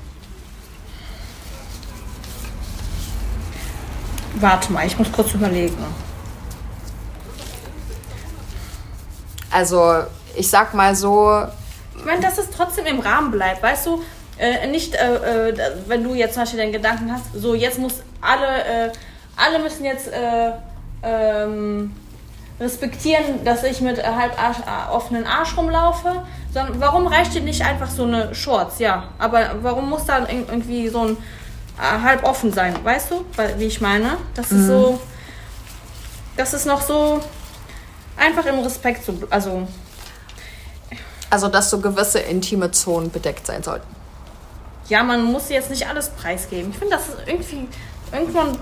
Warte mal, ich muss kurz überlegen. Also ich sag mal so, Ich meine, dass es trotzdem im Rahmen bleibt, weißt du? Äh, nicht, äh, äh, wenn du jetzt zum Beispiel den Gedanken hast, so jetzt muss alle, äh, alle müssen jetzt äh, ähm, respektieren, dass ich mit halb Arsch, offenen Arsch rumlaufe, sondern warum reicht dir nicht einfach so eine Shorts, ja? Aber warum muss da ir- irgendwie so ein halb offen sein, weißt du, Weil- wie ich meine? Das ist so, das ist noch so einfach im Respekt, so, also also dass so gewisse intime Zonen bedeckt sein sollten. ja, man muss jetzt nicht alles preisgeben. Ich finde, das ist irgendwie irgendwann.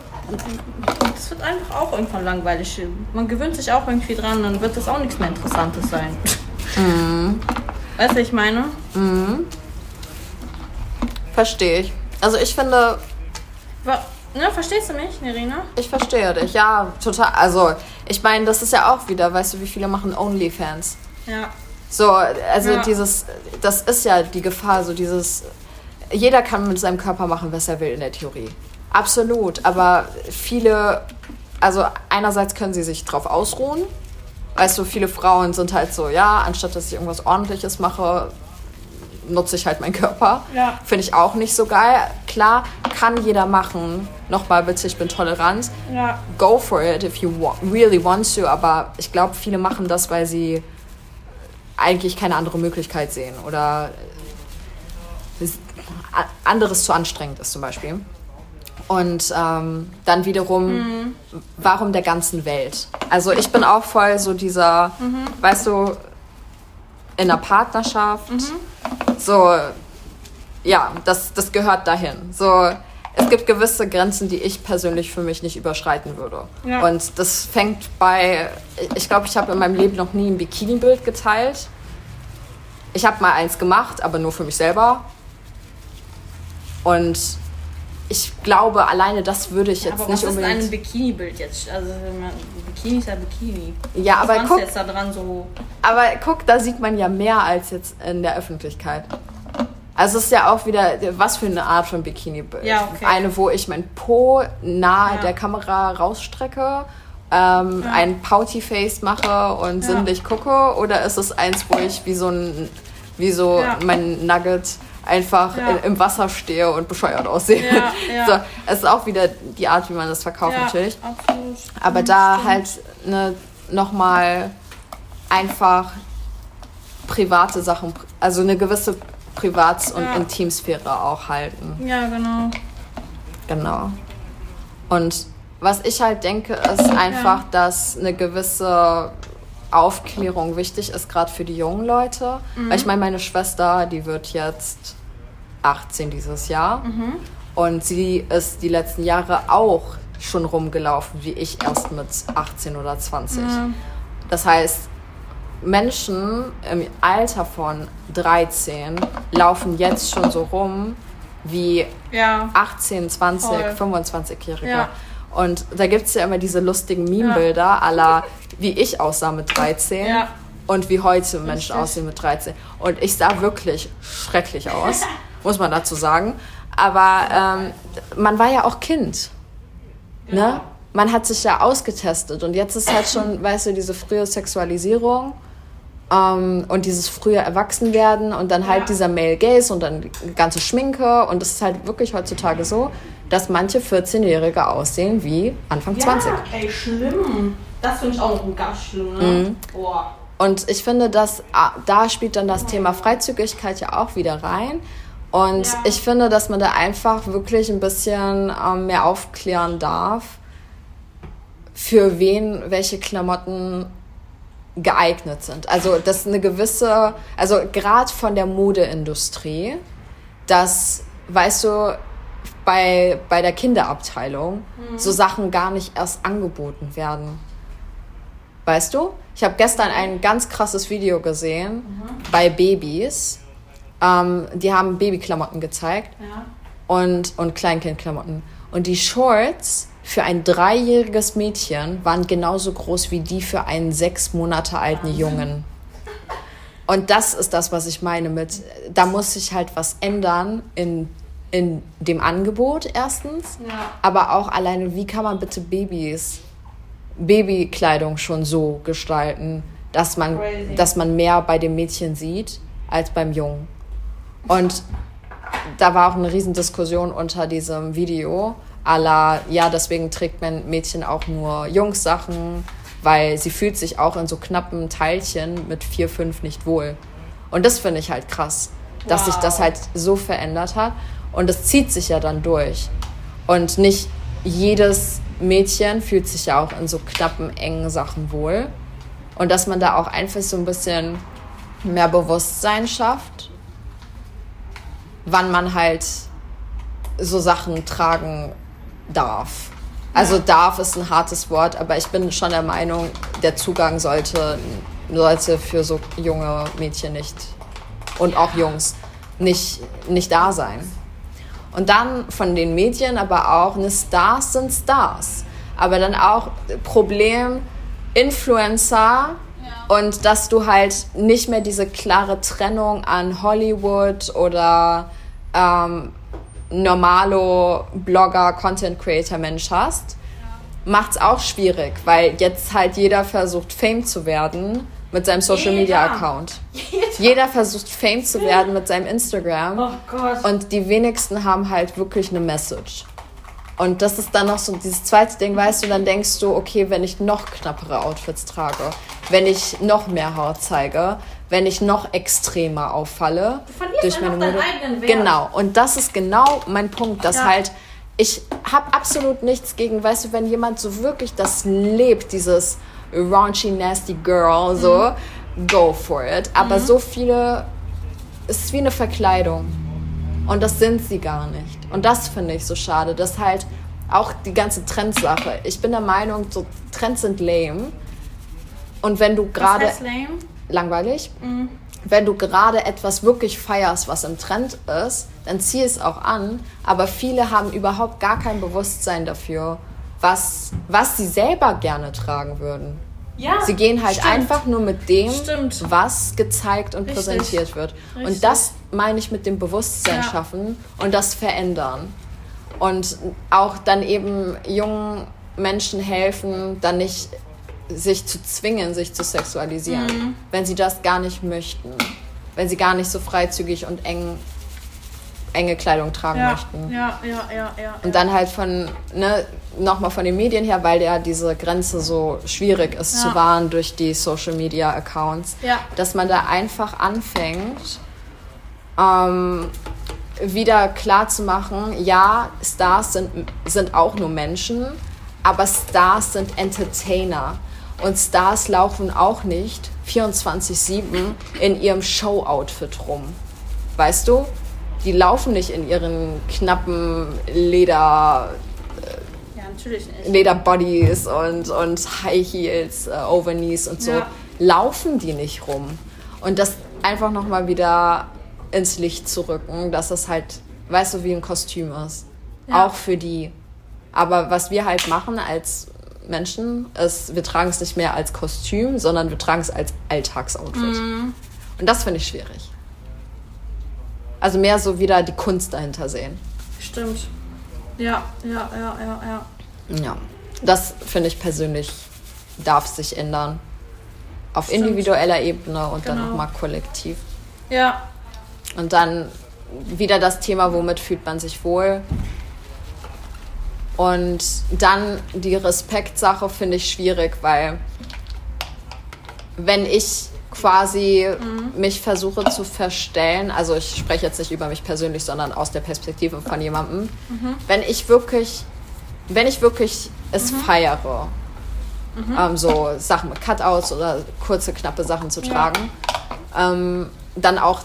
Das wird einfach auch irgendwann langweilig. Man gewöhnt sich auch irgendwie dran, dann wird das auch nichts mehr Interessantes sein. Weißt du, was ich meine? Verstehe ich. Also ich finde, Ne, verstehst du mich, Nerina? ich verstehe dich. Ja, total. Also ich meine, das ist ja auch wieder, weißt du, wie viele machen Onlyfans? Ja. So, also Ja. dieses, das ist ja die Gefahr, so dieses, jeder kann mit seinem Körper machen, was er will in der Theorie. Absolut, aber viele, also einerseits können sie sich drauf ausruhen. Weißt du, viele Frauen sind halt so, ja, anstatt dass ich irgendwas ordentliches mache, nutze ich halt meinen Körper. Ja. Finde ich auch nicht so geil. Klar, kann jeder machen. Nochmal bitte, ich bin tolerant. Ja. Go for it if you wa really want to. Aber ich glaube, viele machen das, weil sie eigentlich keine andere Möglichkeit sehen oder anderes zu anstrengend ist zum Beispiel. Und ähm, dann wiederum, warum der ganzen Welt? Also ich bin auch voll so dieser, weißt du, in einer Partnerschaft, so, ja, das, das gehört dahin. So, es gibt gewisse Grenzen, die ich persönlich für mich nicht überschreiten würde. Ja. Und das fängt bei, ich glaube, ich habe in meinem Leben noch nie ein Bikini-Bild geteilt. Ich habe mal eins gemacht, aber nur für mich selber. Und ich glaube, alleine das würde ich jetzt aber nicht was ist unbedingt. ein Bikini-Bild jetzt? Also, Bikini ist ja Bikini. Ja, aber was meinst guck- jetzt da dran so? Aber guck, da sieht man ja mehr als jetzt in der Öffentlichkeit. Also es ist ja auch wieder, was für eine Art von Bikini-Bild. Ja, okay. Eine, wo ich mein Po nahe Ja. der Kamera rausstrecke, ähm, ein Pouty-Face mache und Ja. sinnlich gucke, oder ist es eins, wo ich wie so ein, wie so Ja. mein Nugget einfach Ja. im Wasser stehe und bescheuert aussehe. Ja. So, es ist auch wieder die Art, wie man das verkauft natürlich. absolut. Aber Mhm, da stimmt. halt ne, nochmal einfach private Sachen, also eine gewisse Privats- und. Intimsphäre auch halten. Ja, genau. Genau. Und was ich halt denke, ist einfach, dass eine gewisse Aufklärung wichtig ist, gerade für die jungen Leute. Weil ich meine, meine Schwester, die wird jetzt 18 dieses Jahr. Und sie ist die letzten Jahre auch schon rumgelaufen, wie ich erst mit 18 oder 20. Das heißt, Menschen im Alter von 13 laufen jetzt schon so rum wie Ja. 18, 20, Voll. 25-Jährige. Ja. Und da gibt es ja immer diese lustigen Meme-Bilder aller, wie ich aussah mit 13 Ja. und wie heute Menschen aussehen mit 13. Und ich sah wirklich schrecklich aus, muss man dazu sagen. Aber ähm, man war ja auch Kind. Ne? Man hat sich ja ausgetestet und jetzt ist halt schon, weißt du, diese frühe Sexualisierung ähm, und dieses frühe Erwachsenwerden und dann halt Ja. dieser Male Gaze und dann ganze Schminke und es ist halt wirklich heutzutage so, dass manche 14-Jährige aussehen wie Anfang 20. Ja, ey, schlimm. Das finde ich auch ganz schlimm, ne? Mhm. Boah. Und ich finde, dass ah, da spielt dann das Thema Freizügigkeit ja auch wieder rein. Und Ja. ich finde, dass man da einfach wirklich ein bisschen ähm, mehr aufklären darf, für wen welche Klamotten geeignet sind. Also, dass eine gewisse, also gerade von der Modeindustrie, dass, weißt du, bei, bei der Kinderabteilung so Sachen gar nicht erst angeboten werden. Weißt du? Ich habe gestern ein ganz krasses Video gesehen bei Babys. Ähm, die haben Babyklamotten gezeigt Ja. und, und Kleinkindklamotten. Und die Shorts für ein dreijähriges Mädchen waren genauso groß wie die für einen sechs Monate alten Jungen. Und das ist das, was ich meine mit, da muss sich halt was ändern in, in dem Angebot erstens, Ja. aber auch alleine, wie kann man bitte Babys, Babykleidung schon so gestalten, dass man, Crazy. dass man mehr bei dem Mädchen sieht als beim Jungen. Und da war auch eine Riesendiskussion unter diesem Video. à la, ja, deswegen trägt mein Mädchen auch nur Jungssachen, weil sie fühlt sich auch in so knappen Teilchen mit vier, fünf nicht wohl. Und das finde ich halt krass, dass sich das Wow. halt so verändert hat. Und das zieht sich ja dann durch. Und nicht jedes Mädchen fühlt sich ja auch in so knappen, engen Sachen wohl. Und dass man da auch einfach so ein bisschen mehr Bewusstsein schafft, wann man halt so Sachen tragen darf. Also darf ist ein hartes Wort, aber ich bin schon der Meinung, der Zugang sollte, sollte für so junge Mädchen nicht und auch Jungs nicht, nicht da sein. Und dann von den Medien aber auch, ne, Stars sind Stars. Aber dann auch Problem, Influencer und dass du halt nicht mehr diese klare Trennung an Hollywood oder ähm, normalo Blogger, Content Creator Mensch hast, macht's auch schwierig, weil jetzt halt jeder versucht Fame zu werden mit seinem Social Media Jeder. Account. Jeder versucht Fame zu werden mit seinem Instagram. Oh Gott. Und die wenigsten haben halt wirklich eine Message. Und das ist dann noch so dieses zweite Ding, weißt du, dann denkst du, okay, wenn ich noch knappere Outfits trage, wenn ich noch mehr Haut zeige, wenn ich noch extremer auffalle einfach deinen eigenen Wert. Genau, und das ist genau mein Punkt, dass Ja. halt ich habe absolut nichts gegen, weißt du, wenn jemand so wirklich das lebt, dieses raunchy nasty girl, so Mhm. go for it, aber so viele es ist wie eine Verkleidung. Und das sind sie gar nicht. Und das finde ich so schade, dass halt auch die ganze Trendsache. Ich bin der Meinung, so Trends sind lame. Und wenn du gerade langweilig, Mhm. wenn du gerade etwas wirklich feierst, was im Trend ist, dann zieh es auch an. Aber viele haben überhaupt gar kein Bewusstsein dafür, was, was sie selber gerne tragen würden. Ja. Sie gehen halt stimmt. einfach nur mit dem, Stimmt. was gezeigt und Richtig. präsentiert wird. Richtig. Und das meine ich mit dem Bewusstsein Ja. schaffen und das verändern. Und auch dann eben jungen Menschen helfen, dann nicht sich zu zwingen, sich zu sexualisieren, Mhm. wenn sie das gar nicht möchten. Wenn sie gar nicht so freizügig und eng, enge Kleidung tragen Ja, möchten. ja, ja, ja, ja. Und dann halt von, ne, nochmal von den Medien her, weil ja diese Grenze so schwierig ist Ja. zu wahren durch die Social Media Accounts, Ja. dass man da einfach anfängt, ähm, wieder klar zu machen, ja, Stars sind, sind auch nur Menschen, aber Stars sind Entertainer. Und Stars laufen auch nicht 24-7 in ihrem Show-Outfit rum. Weißt du? Die laufen nicht in ihren knappen Leder, Ja, natürlich nicht. Lederbodies und, und High Heels, äh, Overknees und so. Ja. Laufen die nicht rum. Und das einfach nochmal wieder ins Licht zu rücken, dass das halt, weißt du, wie ein Kostüm ist. Ja. Auch für die. Aber was wir halt machen als Menschen, ist, wir tragen es nicht mehr als Kostüm, sondern wir tragen es als Alltagsoutfit. Mhm. Und das finde ich schwierig. Also mehr so wieder die Kunst dahinter sehen. Stimmt. Ja, ja, ja, ja, ja. Ja, das finde ich persönlich darf sich ändern. Auf Stimmt. individueller Ebene und dann Genau. nochmal kollektiv. Ja, Und dann wieder das Thema, womit fühlt man sich wohl. Und dann die Respektsache finde ich schwierig, weil wenn ich quasi mhm. mich versuche zu verstellen, also ich spreche jetzt nicht über mich persönlich, sondern aus der Perspektive von jemandem, mhm. wenn ich wirklich, wenn ich wirklich es mhm. feiere, mhm. ähm, so Sachen mit Cutouts oder kurze, knappe Sachen zu tragen, ja. ähm, dann auch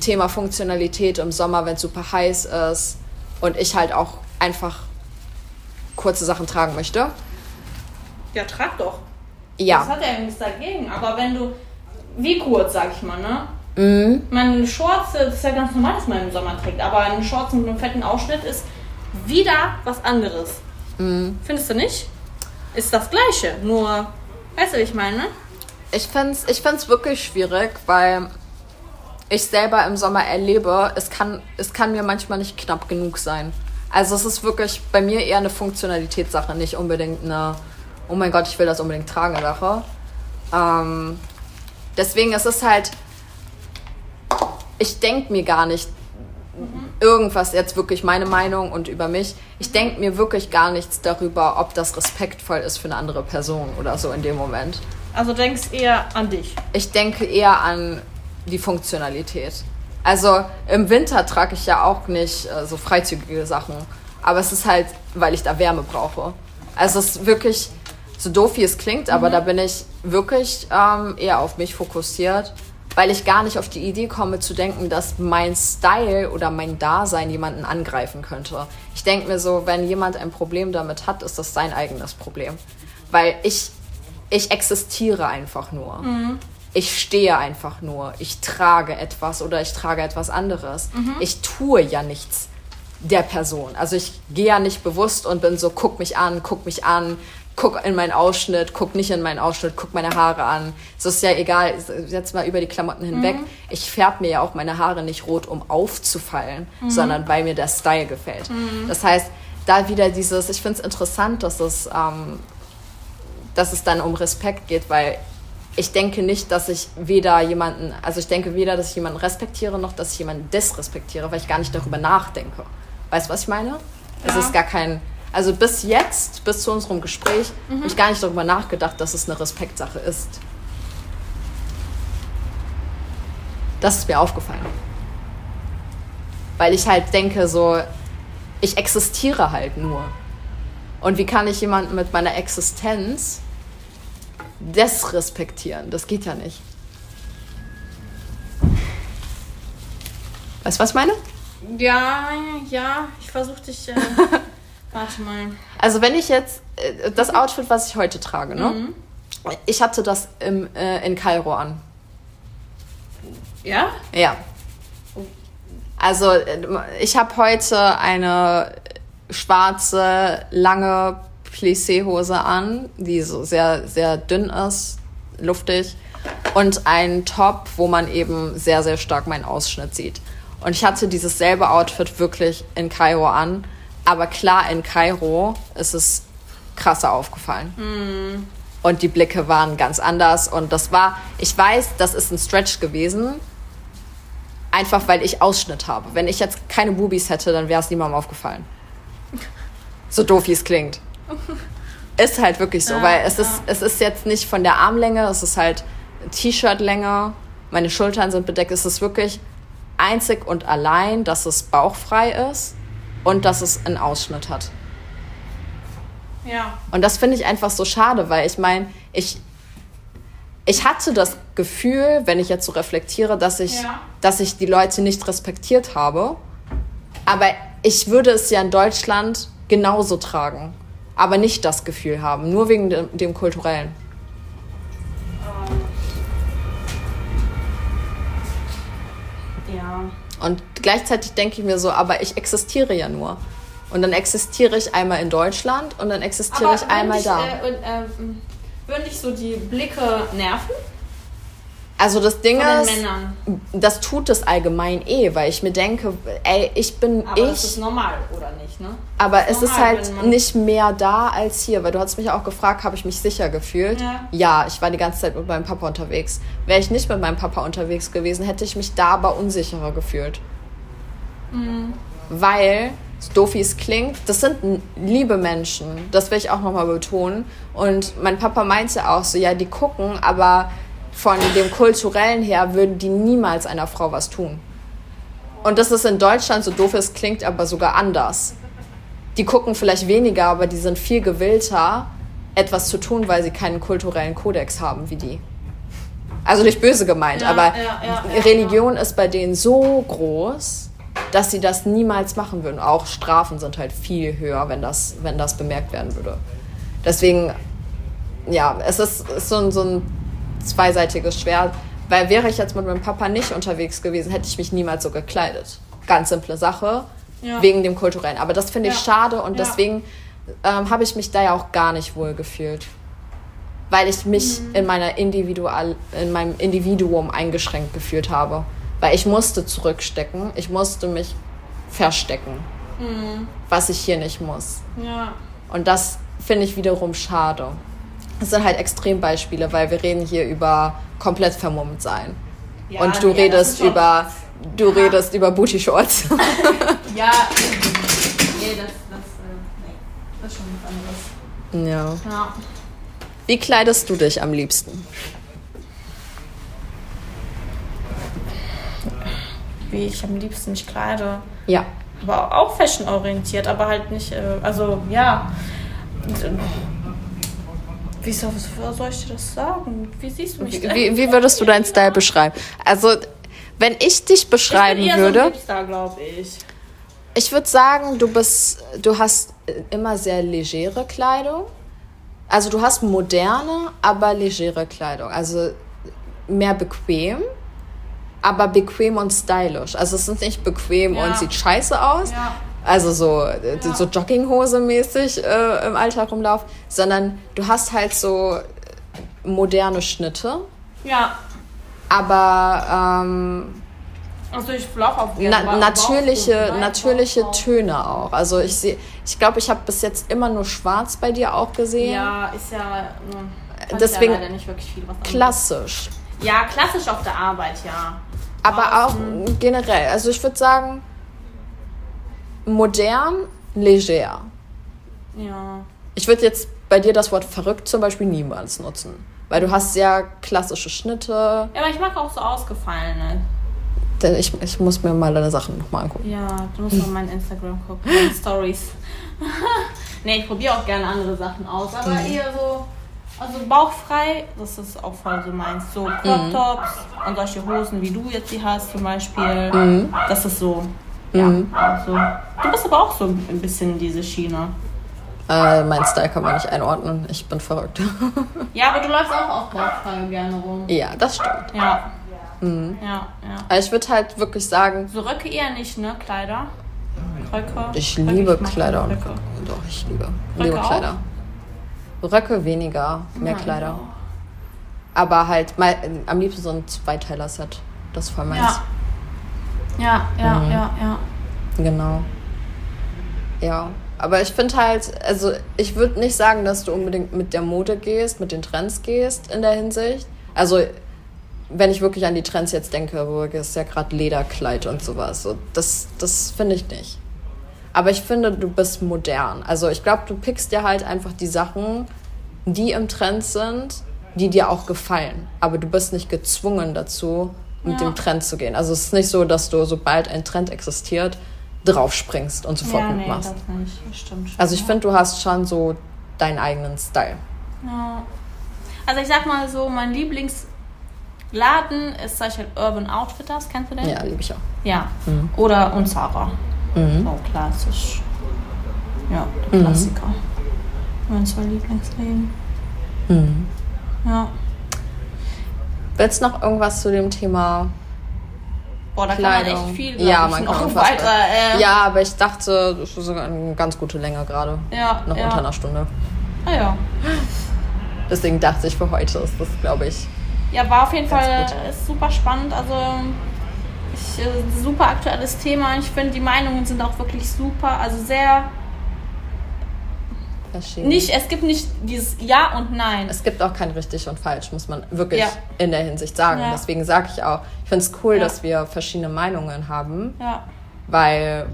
Thema Funktionalität im Sommer, wenn es super heiß ist und ich halt auch einfach kurze Sachen tragen möchte. Ja, trag doch. Ja. Das hat ja nichts dagegen. Aber wenn du, wie kurz, sag ich mal, ne? Mhm. Meine Shorts, das ist ja ganz normal, dass man im Sommer trägt, aber eine Shorts mit einem fetten Ausschnitt ist wieder was anderes. Mhm. Findest du nicht? Ist das Gleiche, nur, weißt du, wie ich meine? Ich finde es ich find's wirklich schwierig, weil ich selber im Sommer erlebe, es kann, es kann mir manchmal nicht knapp genug sein. Also es ist wirklich bei mir eher eine Funktionalitätssache, nicht unbedingt eine, oh mein Gott, ich will das unbedingt tragen Sache. Ähm, deswegen ist es halt, ich denke mir gar nicht irgendwas jetzt wirklich meine Meinung und über mich. Ich denke mir wirklich gar nichts darüber, ob das respektvoll ist für eine andere Person oder so in dem Moment. Also denkst eher an dich? Ich denke eher an die Funktionalität. Also im Winter trage ich ja auch nicht äh, so freizügige Sachen. Aber es ist halt, weil ich da Wärme brauche. Also es ist wirklich, so doof wie es klingt, mhm. aber da bin ich wirklich ähm, eher auf mich fokussiert, weil ich gar nicht auf die Idee komme zu denken, dass mein Style oder mein Dasein jemanden angreifen könnte. Ich denke mir so, wenn jemand ein Problem damit hat, ist das sein eigenes Problem. Weil ich, ich existiere einfach nur. Mhm ich stehe einfach nur, ich trage etwas oder ich trage etwas anderes. Mhm. Ich tue ja nichts der Person. Also ich gehe ja nicht bewusst und bin so, guck mich an, guck mich an, guck in meinen Ausschnitt, guck nicht in meinen Ausschnitt, guck meine Haare an. Es ist ja egal, jetzt mal über die Klamotten hinweg. Mhm. Ich färbe mir ja auch meine Haare nicht rot, um aufzufallen, mhm. sondern weil mir der Style gefällt. Mhm. Das heißt, da wieder dieses, ich finde es interessant, dass es, ähm, dass es dann um Respekt geht, weil ich denke nicht, dass ich weder jemanden, also ich denke weder, dass ich jemanden respektiere, noch dass ich jemanden disrespektiere, weil ich gar nicht darüber nachdenke. Weißt du, was ich meine? Ja. Es ist gar kein, also bis jetzt, bis zu unserem Gespräch, mhm. habe ich gar nicht darüber nachgedacht, dass es eine Respektsache ist. Das ist mir aufgefallen. Weil ich halt denke, so, ich existiere halt nur. Und wie kann ich jemanden mit meiner Existenz desrespektieren. Das geht ja nicht. Weißt du, was ich meine? Ja, ja, ich versuche dich. Äh, warte mal. Also, wenn ich jetzt äh, das Outfit, was ich heute trage, ne? Mhm. Ich hatte das im, äh, in Kairo an. Ja? Ja. Also, äh, ich habe heute eine schwarze, lange Plissé-Hose an, die so sehr, sehr dünn ist, luftig. Und ein Top, wo man eben sehr, sehr stark meinen Ausschnitt sieht. Und ich hatte dieses selbe Outfit wirklich in Kairo an. Aber klar, in Kairo ist es krasser aufgefallen. Mm. Und die Blicke waren ganz anders. Und das war, ich weiß, das ist ein Stretch gewesen. Einfach weil ich Ausschnitt habe. Wenn ich jetzt keine Boobies hätte, dann wäre es niemandem aufgefallen. So doof wie es klingt. Ist halt wirklich so, ja, weil es, ja. ist, es ist jetzt nicht von der Armlänge, es ist halt T-Shirt-Länge, meine Schultern sind bedeckt. Es ist wirklich einzig und allein, dass es bauchfrei ist und dass es einen Ausschnitt hat. Ja. Und das finde ich einfach so schade, weil ich meine, ich, ich hatte das Gefühl, wenn ich jetzt so reflektiere, dass ich, ja. dass ich die Leute nicht respektiert habe. Aber ich würde es ja in Deutschland genauso tragen aber nicht das Gefühl haben, nur wegen dem, dem kulturellen. Und gleichzeitig denke ich mir so, aber ich existiere ja nur. Und dann existiere ich einmal in Deutschland und dann existiere aber ich einmal dich, da. Äh, äh, würden dich so die Blicke nerven? Also das Ding Von ist, das tut es allgemein eh, weil ich mir denke, ey, ich bin aber ich. Aber das ist normal, oder nicht, ne? Aber es ist halt nicht mehr da als hier, weil du hast mich auch gefragt, habe ich mich sicher gefühlt? Ja. ja, ich war die ganze Zeit mit meinem Papa unterwegs. Wäre ich nicht mit meinem Papa unterwegs gewesen, hätte ich mich da aber unsicherer gefühlt. Mhm. Weil so doof wie es klingt, das sind liebe Menschen. Das will ich auch nochmal betonen. Und mein Papa meinte auch so, ja, die gucken, aber von dem kulturellen her würden die niemals einer Frau was tun. Und das ist in Deutschland, so doof es klingt, aber sogar anders. Die gucken vielleicht weniger, aber die sind viel gewillter, etwas zu tun, weil sie keinen kulturellen Kodex haben wie die. Also nicht böse gemeint, Ja, aber ja, ja, Religion ist bei denen so groß, dass sie das niemals machen würden. Auch Strafen sind halt viel höher, wenn das, wenn das bemerkt werden würde. Deswegen, ja, es ist, ist so, ein, so ein zweiseitiges Schwert. Weil wäre ich jetzt mit meinem Papa nicht unterwegs gewesen, hätte ich mich niemals so gekleidet. Ganz simple Sache, Ja. wegen dem kulturellen. Aber das finde ich Ja. schade und Ja. deswegen ähm, habe ich mich da ja auch gar nicht wohl gefühlt. Weil ich mich Mhm. in, meiner Individual, in meinem Individuum eingeschränkt gefühlt habe. Weil ich musste zurückstecken, ich musste mich verstecken, Mhm. was ich hier nicht muss. Und das finde ich wiederum schade. Das sind halt Extrembeispiele, weil wir reden hier über komplett vermummt sein. Ja, und du das redest über du redest über Booty Shorts. Ja, nee, das, das, äh, nee, das ist schon was anderes. ja. Ja. Wie kleidest du dich am liebsten? Wie ich am liebsten mich kleide. Ja. Aber auch fashionorientiert, aber halt nicht, äh, also ja. Und, ähm, Wie soll, ich dir das sagen? Wie siehst du mich Wie, wie, wie würdest du deinen Style beschreiben? Also, wenn ich dich beschreiben ich bin eher würde, So ein Hipster, glaube ich. ich würde sagen, du bist, du hast immer sehr legere Kleidung. Also du hast moderne, aber legere Kleidung. Also mehr bequem, aber bequem und stylisch. Also es ist nicht bequem Ja. und sieht scheiße aus. Ja. Also so, äh, so Jogginghose mäßig äh, im Alltag rumlaufen, sondern du hast halt so moderne Schnitte, Ja. aber ähm, Also ich flach auf na natürliche, natürliche Töne auch. Also ich sehe, ich glaube, ich habe bis jetzt immer nur schwarz bei dir auch gesehen. Ja, ist ja. ne, Deswegen ja nicht wirklich viel was anderes. Klassisch. Ja, klassisch auf der Arbeit, ja. Aber auch generell. Also ich würde sagen, modern, leger. Ja. Ich würde jetzt bei dir das Wort verrückt zum Beispiel niemals nutzen. Weil du hast sehr klassische Schnitte. Ja, aber ich mag auch so ausgefallene. Denn ich, ich muss mir mal deine Sachen nochmal angucken. Ja, du musst mal mein Instagram gucken, meine Stories. nee, ich probiere auch gerne andere Sachen aus, aber eher so, also bauchfrei, das ist auch voll so meins. So Crop Tops und solche Hosen, wie du jetzt die hast zum Beispiel. Das ist so, ja, so. Du bist aber auch so ein bisschen diese Schiene. Äh, mein Style kann man nicht einordnen. Ich bin verrückt. Ja, aber du läufst auch auf bauchfrei gerne rum. ja, das stimmt. Ja. Ja, ja. Aber ich würde halt wirklich sagen, So Röcke eher nicht, ne? Kleider. Röcke. ich Röcke, liebe mag Kleider und Röcke. Doch, ich liebe. Röcke liebe auch? Kleider. Röcke weniger, mehr Nein, Kleider. Aber halt mal, am liebsten so ein Zweiteiler-Set. Das ist voll meins. Ja. Ja, ja, Mhm. ja, ja. Genau. Ja. Aber ich finde halt, also ich würde nicht sagen, dass du unbedingt mit der Mode gehst, mit den Trends gehst in der Hinsicht. Also wenn ich wirklich an die Trends jetzt denke, wo ist ja gerade Lederkleid und sowas. So, das das finde ich nicht. Aber ich finde, du bist modern. Also ich glaube, du pickst dir halt einfach die Sachen, die im Trend sind, die dir auch gefallen. Aber du bist nicht gezwungen dazu, mit Ja. dem Trend zu gehen. Also es ist nicht so, dass du, sobald ein Trend existiert, draufspringst und sofort ja, nee, mitmachst. das nicht. Das stimmt schon. Also ich ja. finde, du hast schon so deinen eigenen Style. Ja. Also ich sag mal so, mein Lieblingsladen ist zum Beispiel Urban Outfitters, kennst du den? Ja, liebe ich auch. Ja. Mhm. Oder und Zara. So klassisch. Ja, der Mhm. Klassiker. Meine zwei Lieblingsläden. Mhm. Ja. Willst du noch irgendwas zu dem Thema Boah, da Kleidung? kann man echt viel ja, man noch kann unfassbar. weiter. Äh, Ja, aber ich dachte, das ist sogar eine ganz gute Länge gerade. ja, Noch ja. unter einer Stunde. Ah, ja. Deswegen dachte ich, für heute ist das, glaube ich. Ja, war auf jeden Fall super spannend. Also ich, äh, super aktuelles Thema. Ich finde, die Meinungen sind auch wirklich super. Also sehr Verschieden. nicht, es gibt nicht dieses Ja und Nein. Es gibt auch kein richtig und falsch, muss man wirklich Ja. in der Hinsicht sagen. Ja. Deswegen sage ich auch, ich finde es cool, Ja. dass wir verschiedene Meinungen haben, Ja. weil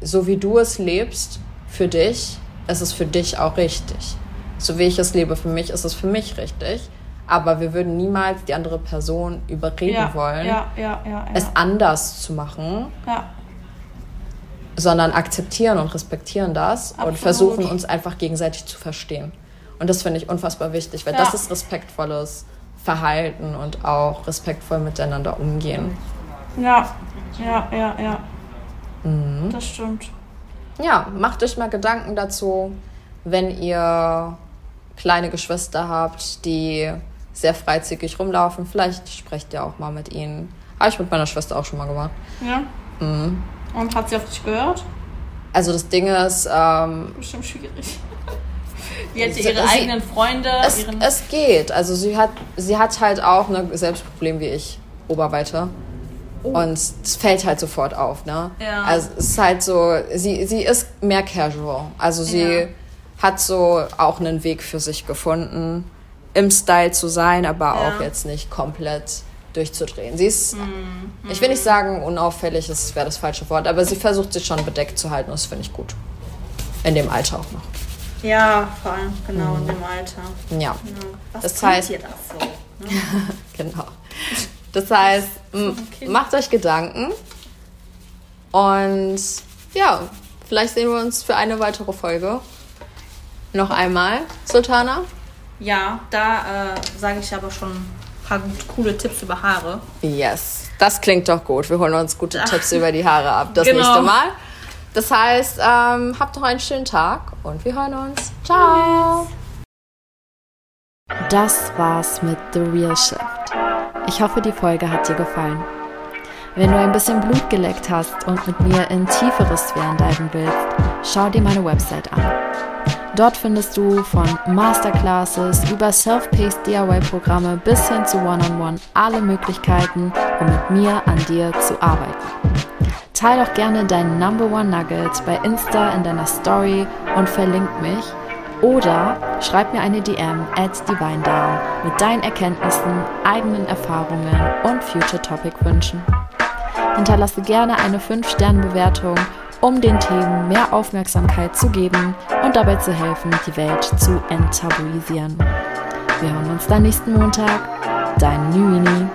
so wie du es lebst, für dich, ist es für dich auch richtig. So wie ich es lebe für mich, ist es für mich richtig. Aber wir würden niemals die andere Person überreden wollen, es anders zu machen, ja. Sondern akzeptieren und respektieren das und Absolut. versuchen uns einfach gegenseitig zu verstehen. Und das finde ich unfassbar wichtig, weil Ja. das ist respektvolles Verhalten und auch respektvoll miteinander umgehen. Ja, ja, ja, ja. Mhm. Das stimmt. Ja, macht euch mal Gedanken dazu, wenn ihr kleine Geschwister habt, die sehr freizügig rumlaufen. Vielleicht sprecht ihr auch mal mit ihnen. Habe ich mit meiner Schwester auch schon mal gemacht. Ja. Mhm. Und hat sie auf dich gehört? Also das Ding ist, ähm, Bestimmt schwierig. Die hätte Sie- ihre sie- eigenen Freunde, es, es geht. Also sie hat, sie hat halt auch ein Selbstproblem wie ich, Oberweite. Und es fällt halt sofort auf, ne? Oh. Ja. Also es ist halt so, sie, sie ist mehr casual. Also sie Ja. hat so auch einen Weg für sich gefunden, im Style zu sein, aber Ja. auch jetzt nicht komplett durchzudrehen. Sie ist, Mhm. ich will nicht sagen unauffällig, das wäre das falsche Wort, aber sie versucht sich schon bedeckt zu halten und das finde ich gut. In dem Alter auch noch. ja, vor allem genau in dem Alter. Ja. Ja. Was Das heißt- dir das so? Genau. Das heißt, Kind. macht euch Gedanken und ja, vielleicht sehen wir uns für eine weitere Folge. Noch einmal, Sultana. Ja, da äh, sage ich aber schon ein paar gut, coole Tipps über Haare. Yes, das klingt doch gut. Wir holen uns gute Tipps über die Haare ab das Genau. nächste Mal. Das heißt, ähm, habt noch einen schönen Tag und wir hören uns. Ciao. Das war's mit The Real Shift. Ich hoffe, die Folge hat dir gefallen. Wenn du ein bisschen Blut geleckt hast und mit mir in tiefere Sphären diven willst, schau dir meine Website an. Dort findest du von Masterclasses über Self-Paced DIY-Programme bis hin zu One-on-One alle Möglichkeiten, um mit mir an dir zu arbeiten. Teil doch gerne deinen Number One Nugget bei Insta in deiner Story und verlink mich oder schreib mir eine DM at Divine Down mit deinen Erkenntnissen, eigenen Erfahrungen und Future Topic Wünschen. Hinterlasse gerne eine 5-Sterne-Bewertung, um den Themen mehr Aufmerksamkeit zu geben und dabei zu helfen, die Welt zu enttabuisieren. Wir hören uns dann nächsten Montag. Dein Nuini.